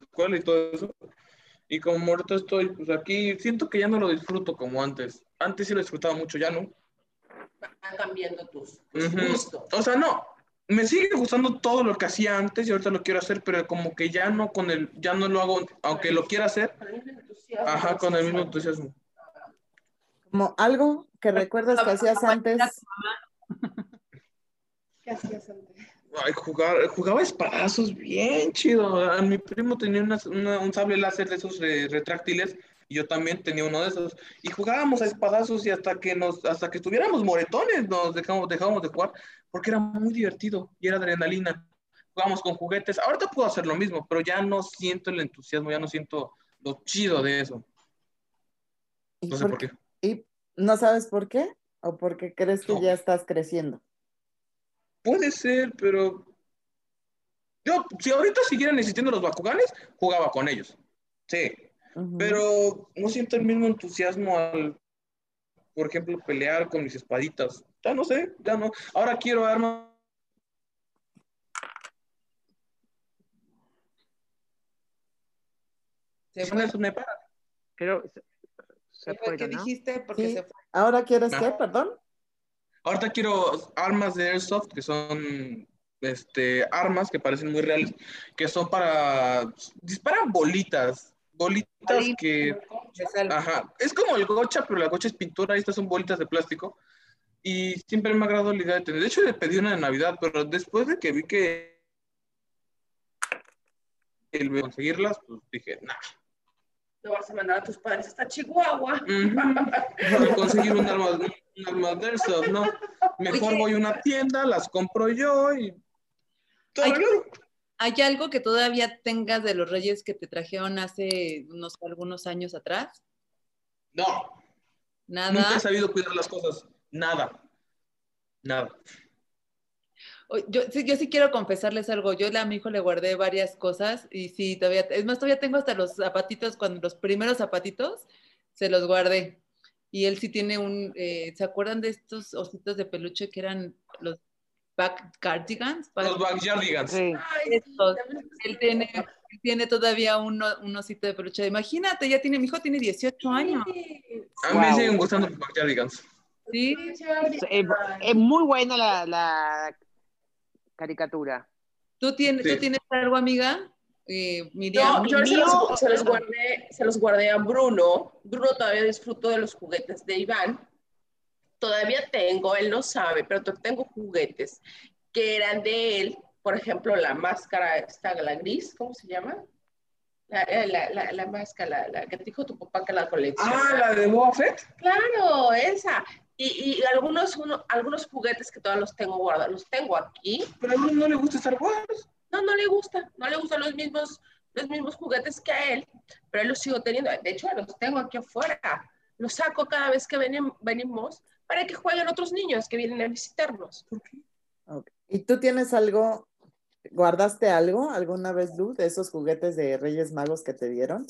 escuela y todo eso. Y como ahorita estoy pues aquí, siento que ya no lo disfruto como antes. Antes sí lo disfrutaba mucho, ya no. Van cambiando tus, tus gustos. O sea, no. Me sigue gustando todo lo que hacía antes y ahorita lo quiero hacer, pero como que ya no con el, ya no lo hago, aunque lo quiera hacer, Con el mismo entusiasmo. ajá, con el mismo entusiasmo. Como algo que recuerdas que hacías antes. ¿Qué hacías antes? Ay, jugar, jugaba espadazos bien chido. A mi primo tenía una- una- un sable láser de esos re- retráctiles y yo también tenía uno de esos. Y jugábamos a espadazos y hasta que nos, hasta que estuviéramos moretones nos dejamos, dejábamos de jugar porque era muy divertido y era adrenalina. Jugábamos con juguetes. Ahorita puedo hacer lo mismo, pero ya no siento el entusiasmo, ya no siento lo chido de eso. ¿Y, No sé por qué. ¿Y no sabes por qué? ¿O porque crees que No. ya estás creciendo? Puede ser, pero yo, si ahorita siguieran existiendo los Bakuganes, jugaba con ellos. Sí, Pero no siento el mismo entusiasmo al, por ejemplo, pelear con mis espaditas. Ya no sé, ya no. Ahora quiero armas. Se fue. Eso me para. Pero se, se ¿Qué fue? ¿Qué ¿no? dijiste? Porque Sí. se fue. ¿Ahora quieres qué? Ah. Perdón. Ahorita quiero armas de airsoft que son este, armas que parecen muy reales, que son para disparan bolitas, bolitas que. Ajá, es como el gocha, pero la gocha es pintura estas son bolitas de plástico. Y siempre me ha agradado la idea de tener. De hecho, le pedí una de Navidad, pero después de que vi que el conseguirlas, pues dije, nah. No vas a mandar a tus padres hasta Chihuahua. Ujú. conseguir un arma, un arma de airsoft, ¿no? Mejor Oye. voy a una tienda, las compro yo y. Todo Ay. ¿Hay algo que todavía tengas de los reyes que te trajeron hace unos algunos años atrás? No, Nada. nunca he sabido cuidar las cosas. Nada. Nada. Yo, sí, yo sí quiero confesarles algo. Yo a mi hijo le guardé varias cosas y sí, todavía, es más, todavía tengo hasta los zapatitos, cuando los primeros zapatitos se los guardé. Y él sí tiene un, eh, ¿se acuerdan de estos ositos de peluche que eran los back cardigans? Back- Los backyardigans. Sí. Él tiene, él tiene todavía un, un osito de peluche. Imagínate, ya tiene, mi hijo tiene 18 años. A mí me siguen gustando los backyardigans. Sí, Es, es- es muy buena la, la caricatura. ¿Tú tienes, Sí. ¿tú tienes algo, amiga? Eh, Miriam. No, yo se los, se los guardé, se los guardé a Bruno. Bruno todavía disfruto de los juguetes de Iván. Todavía tengo, él no sabe, pero tengo juguetes que eran de él. Por ejemplo, la máscara, esta, la gris, ¿cómo se llama? La, eh, la, la, la máscara, la, que te dijo tu papá que la colecciona. Ah, la de Boba Fett. Claro, esa. Y, y algunos, uno- algunos juguetes que todavía los tengo guardados, los tengo aquí. Pero a mí no le gusta Star Wars. No, no le gusta, no le gustan los mismos, los mismos juguetes que a él, pero él los sigo teniendo. De hecho, los tengo aquí afuera. Los saco cada vez que venim- venimos para que jueguen otros niños que vienen a visitarnos. Ok. ¿Y tú tienes algo, guardaste algo alguna vez, Luz, de esos juguetes de Reyes Magos que te dieron?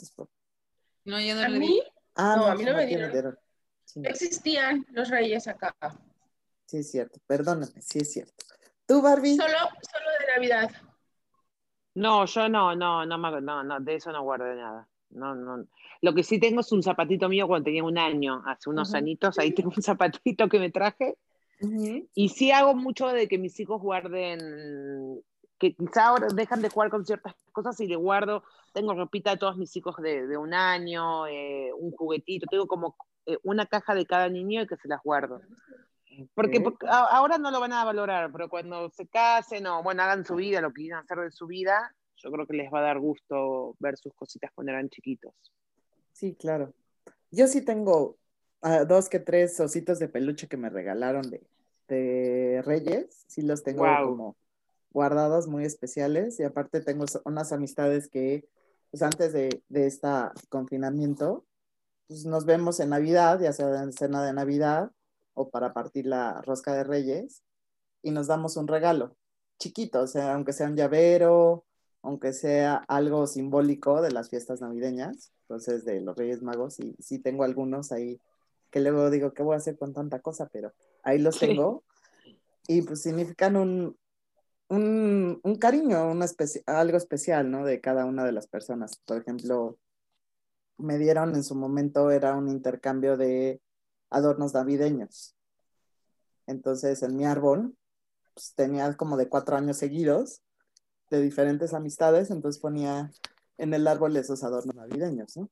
No, yo no A le mí di. Ah, No, a mí no me dieron. Sí, existían los reyes acá, sí, es cierto. Perdóname, sí es cierto. ¿Tú, Barbie? solo, solo de Navidad. No, yo no, no, no, me- no, no, de eso no guardé nada. No, no. Lo que sí tengo es un zapatito mío cuando tenía un año, hace unos Ajá. añitos, ahí tengo un zapatito que me traje. Y sí hago mucho de que mis hijos guarden que quizá ahora dejan de jugar con ciertas cosas y le guardo, tengo ropita de todos mis hijos de, de un año, eh, un juguetito, tengo como eh, una caja de cada niño y que se las guardo. Porque, ahora no lo van a valorar, pero cuando se casen o bueno, hagan su vida, lo que quieran hacer de su vida, yo creo que les va a dar gusto ver sus cositas cuando eran chiquitos. Sí, claro. Yo sí tengo ah, dos que tres ositos de peluche que me regalaron de, de Reyes. Sí los tengo Guau. como guardados muy especiales. Y aparte tengo unas amistades que, pues antes de, de este confinamiento, pues nos vemos en Navidad, ya sea en cena de Navidad o para partir la rosca de Reyes, y nos damos un regalo chiquito, o sea, aunque sea un llavero, aunque sea algo simbólico de las fiestas navideñas, entonces de los Reyes Magos, y sí tengo algunos ahí que luego digo, ¿qué voy a hacer con tanta cosa? Pero ahí los Sí. tengo, y pues significan un, un, un cariño, una especi- algo especial, ¿no? De cada una de las personas. Por ejemplo, me dieron en su momento, era un intercambio de adornos navideños. Entonces, en mi árbol, pues, tenía como de cuatro años seguidos de diferentes amistades, entonces ponía en el árbol esos adornos navideños, ¿no?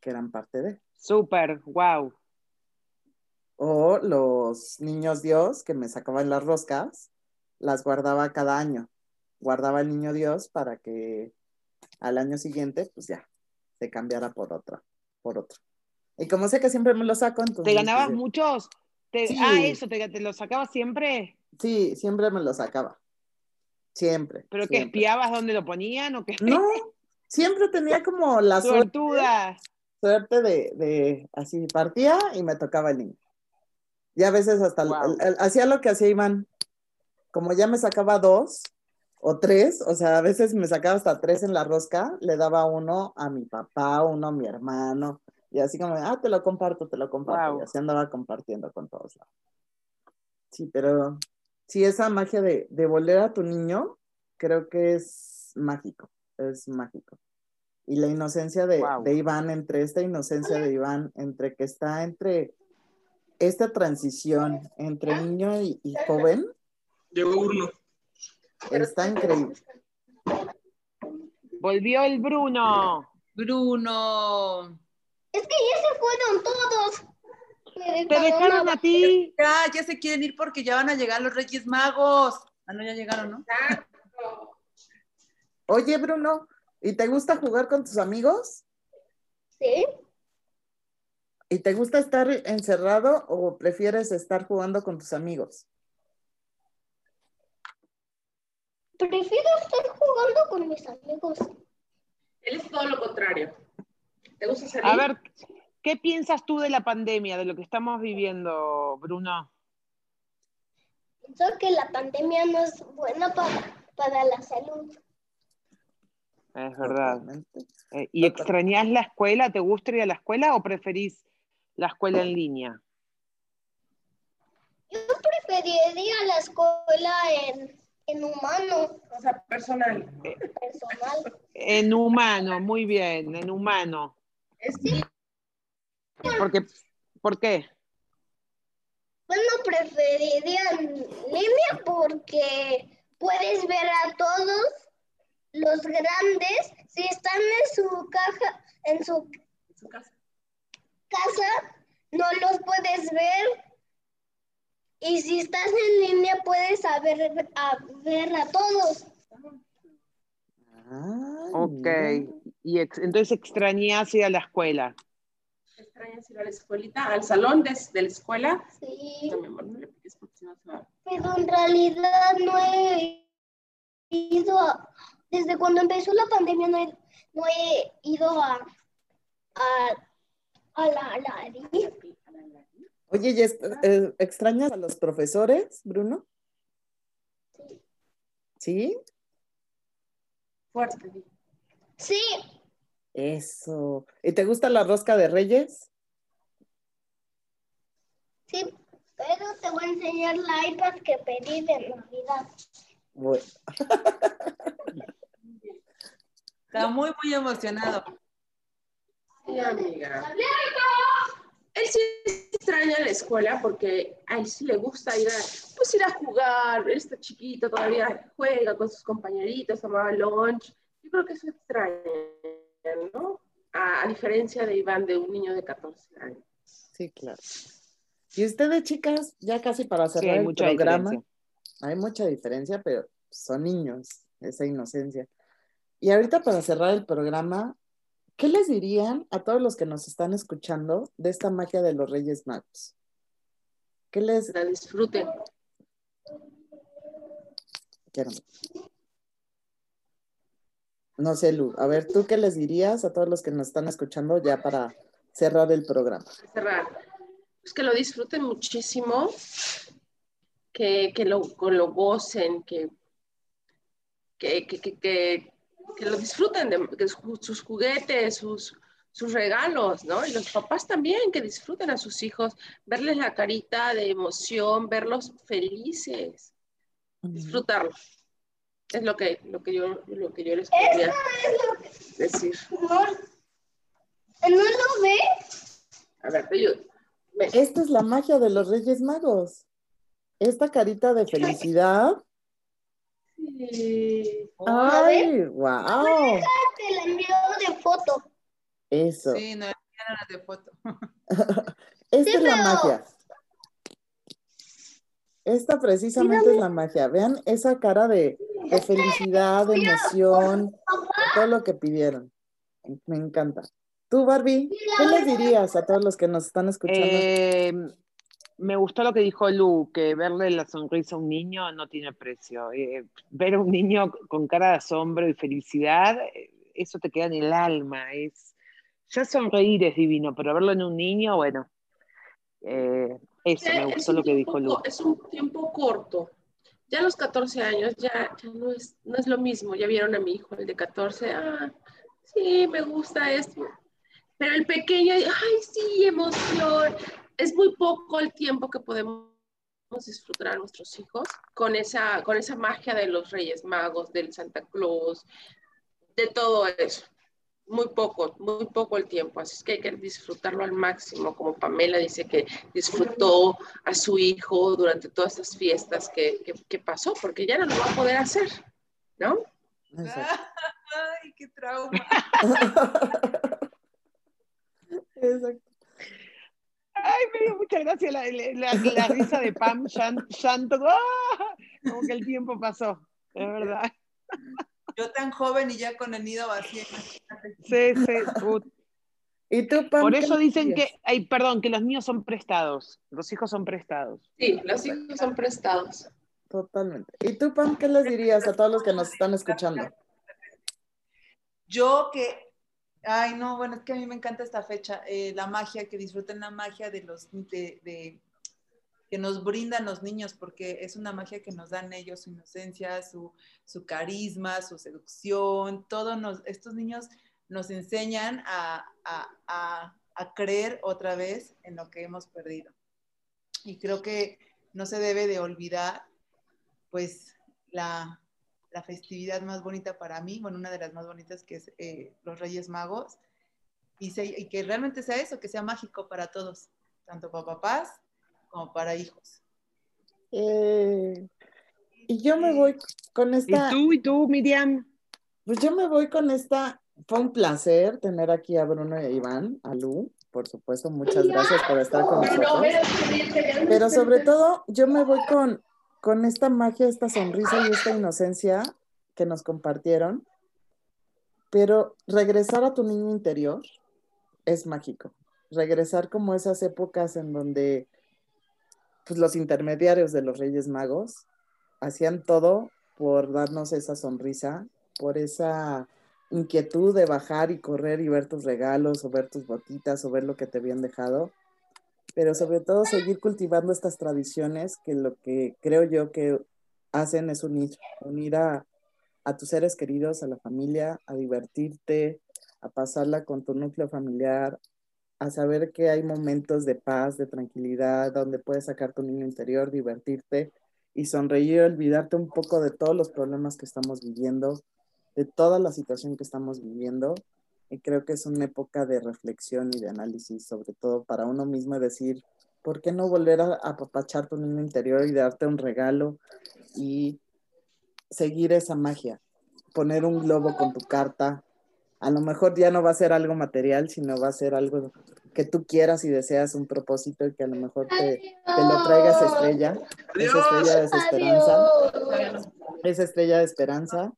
Que eran parte de. Súper, wow. O los niños Dios que me sacaban las roscas, las guardaba cada año. Guardaba el niño Dios para que al año siguiente, pues ya, se cambiara por otro, por otro. Y como sé que siempre me lo saco, entonces. ¿Te ganabas muchos? Te- Sí. Ah, eso, te, te lo sacabas siempre. Sí, siempre me lo sacaba. Siempre. ¿Pero que espiabas dónde lo ponían o qué? No, siempre tenía como la suerte, Suertuda. suerte de, de así partía y me tocaba el niño. Y a veces hasta hacía lo que hacía Iván. Como ya me sacaba dos o tres, o sea, a veces me sacaba hasta tres en la rosca, le daba uno a mi papá, uno a mi hermano, y así como, ah, te lo comparto, te lo comparto. Guau. Y así andaba compartiendo con todos lados. Sí, pero sí, esa magia de, de volver a tu niño, creo que es mágico, es mágico. Y la inocencia de, de Iván, entre esta inocencia de Iván, entre que está entre esta transición entre niño y, y joven, Llegó uno. está increíble. Volvió el Bruno. Bruno. Es que ya se fueron todos. Te dejaron a ti. Ya, ya se quieren ir porque ya van a llegar los Reyes Magos. Ah, no, ya llegaron, ¿no? Oye, Bruno, ¿y te gusta jugar con tus amigos? Sí. ¿Y te gusta estar encerrado o prefieres estar jugando con tus amigos? Prefiero estar jugando con mis amigos. Él es todo lo contrario. ¿Te gusta salir? A ver, ¿qué piensas tú de la pandemia, de lo que estamos viviendo, Bruno? Pienso que la pandemia no es buena para, para la salud. Es verdad. Eh, ¿Y extrañás la escuela? ¿Te gusta ir a la escuela o preferís la escuela en línea? Yo preferiría la escuela en, en humano, O sea, personal. personal. En humano, muy bien, en humano. Es Porque, ¿Por qué? Bueno, preferiría en línea porque puedes ver a todos los grandes si están en su caja, en su casa. casa, no los puedes ver. Y si estás en línea puedes saber a ver a todos. Ay, Ok. Y ex- entonces extrañás ir a la escuela. ¿Extrañas ir a la escuelita? ¿Al salón de, de la escuela? Sí, No, mi amor, no le piques porque si no se va. pero en realidad no he ido a, desde cuando empezó la pandemia no he, no he ido a, a, a la, a la- Oye, ¿y es- eh, extrañas a los profesores, Bruno? ¿Sí? Fuerte. di. Sí, Eso. ¿Y te gusta la rosca de Reyes? sí, pero te voy a enseñar la iPad que pedí de Navidad. Bueno, Está muy, muy emocionado. Sí, amiga. Él sí extraña la escuela porque a él sí le gusta ir a, pues ir a jugar, él está chiquito, todavía juega con sus compañeritos, tomaba lunch. Yo creo que eso extraña, ¿no? A, a diferencia de Iván, de un niño de 14 años. Sí, claro. Y ustedes, chicas, ya casi para Sí, cerrar hay el mucha programa, diferencia. hay mucha diferencia, pero son niños, esa inocencia. Y ahorita para cerrar el programa, ¿qué les dirían a todos los que nos están escuchando de esta magia de los Reyes Magos? ¿Qué les La disfruten. quiero? No sé, Lu, a ver, ¿tú qué les dirías a todos los que nos están escuchando ya para cerrar el programa? cerrar. Pues que lo disfruten muchísimo, que, que lo, lo gocen, que, que, que, lo disfruten de sus juguetes, sus, sus regalos, ¿no? Y los papás también, que disfruten a sus hijos, verles la carita de emoción, verlos felices, disfrutarlo. Es lo que, lo que, yo, lo que yo les podría decir. ¿No, ¿No lo ve? A ver, te ayudo. Ven. Esta es la magia de los Reyes Magos. Esta carita de felicidad. Sí. ¡Ay, wow! Te la envío de foto. Eso. Sí, no, era de foto. Esta Sí, es la pero- magia. Esta precisamente es la magia. Vean esa cara de, de felicidad, de emoción, todo lo que pidieron. Me encanta. Tú, Barbie, ¿qué les dirías a todos los que nos están escuchando? Eh, me gustó lo que dijo Lu, que verle la sonrisa a un niño no tiene precio. Eh, ver a un niño con cara de asombro y felicidad, eh, eso te queda en el alma. Es, ya sonreír es divino, pero verlo en un niño, bueno, eh, eso me Es gustó lo que dijo tiempo Lu. Es un tiempo corto. Ya a los 14 años ya, ya no, es, no es lo mismo. Ya vieron a mi hijo, el de 14. Ah, sí, me gusta esto. Pero el pequeño, ay, sí, emoción. Es muy poco el tiempo que podemos disfrutar a nuestros hijos con esa, con esa magia de los Reyes Magos, del Santa Claus, de todo eso. Muy poco, muy poco el tiempo, así es que hay que disfrutarlo al máximo, como Pamela dice que disfrutó a su hijo durante todas estas fiestas que, que, que pasó, porque ya no lo va a poder hacer, ¿no? Exacto. Ay, qué trauma. Exacto. Ay, me dio mucha gracia la, la- la- la risa de Pam, ¡ah! como que el tiempo pasó, de verdad. Yo tan joven y ya con el nido vacío. Sí, sí, ¿Y tú, Pam? Por eso dicen que, ay, perdón, que los niños son prestados, los hijos son prestados. Sí, los hijos son prestados. Totalmente. ¿Y tú, Pam, qué les dirías a todos los que nos están escuchando? Yo que, ay no, bueno, es que a mí me encanta esta fecha, eh, la magia, que disfruten la magia de los, de, de- que nos brindan los niños, porque es una magia que nos dan ellos, su inocencia, su, su carisma, su seducción, todo nos, estos niños nos enseñan a, a- a- creer otra vez en lo que hemos perdido. Y creo que no se debe de olvidar, pues, la, la festividad más bonita para mí, bueno, una de las más bonitas que es eh, los Reyes Magos, y, y que realmente sea eso, que sea mágico para todos, tanto para papás como para hijos. Eh, y yo me voy con ¿Y esta, tú, y tú, Miriam? pues yo me voy con esta, fue un placer tener aquí a Bruno y a Iván, a Lu, por supuesto, muchas gracias por estar con nosotros. pero, Pero sobre todo, yo me voy con, con esta magia, esta sonrisa y esta inocencia que nos compartieron. Pero regresar a tu niño interior es mágico. Regresar como esas épocas en donde pues, los intermediarios de los Reyes Magos hacían todo por darnos esa sonrisa, por esa inquietud de bajar y correr y ver tus regalos o ver tus botitas o ver lo que te habían dejado. Pero sobre todo seguir cultivando estas tradiciones que lo que creo yo que hacen es unir, unir a, a tus seres queridos, a la familia, a divertirte, a pasarla con tu núcleo familiar, a saber que hay momentos de paz, de tranquilidad, donde puedes sacar tu niño interior, divertirte y sonreír, olvidarte un poco de todos los problemas que estamos viviendo, de toda la situación que estamos viviendo y creo que es una época de reflexión y de análisis, sobre todo para uno mismo decir, ¿Por qué no volver a apapachar tu niño interior y darte un regalo y seguir esa magia? Poner un globo con tu carta. A lo mejor ya no va a ser algo material, sino va a ser algo que tú quieras y deseas un propósito y que a lo mejor te, te lo traiga esa estrella, esa estrella de esperanza, esa estrella de esperanza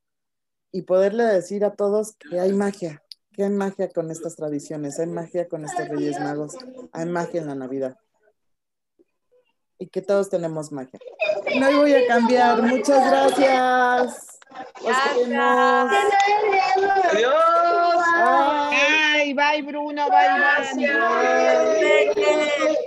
y poderle decir a todos que hay magia, que hay magia con estas tradiciones, hay magia con estos Reyes Magos, hay magia en la Navidad. Y que todos tenemos magia. No voy a cambiar. Muchas gracias. Adiós. Ay, bye, Bruno. Bye, Bye.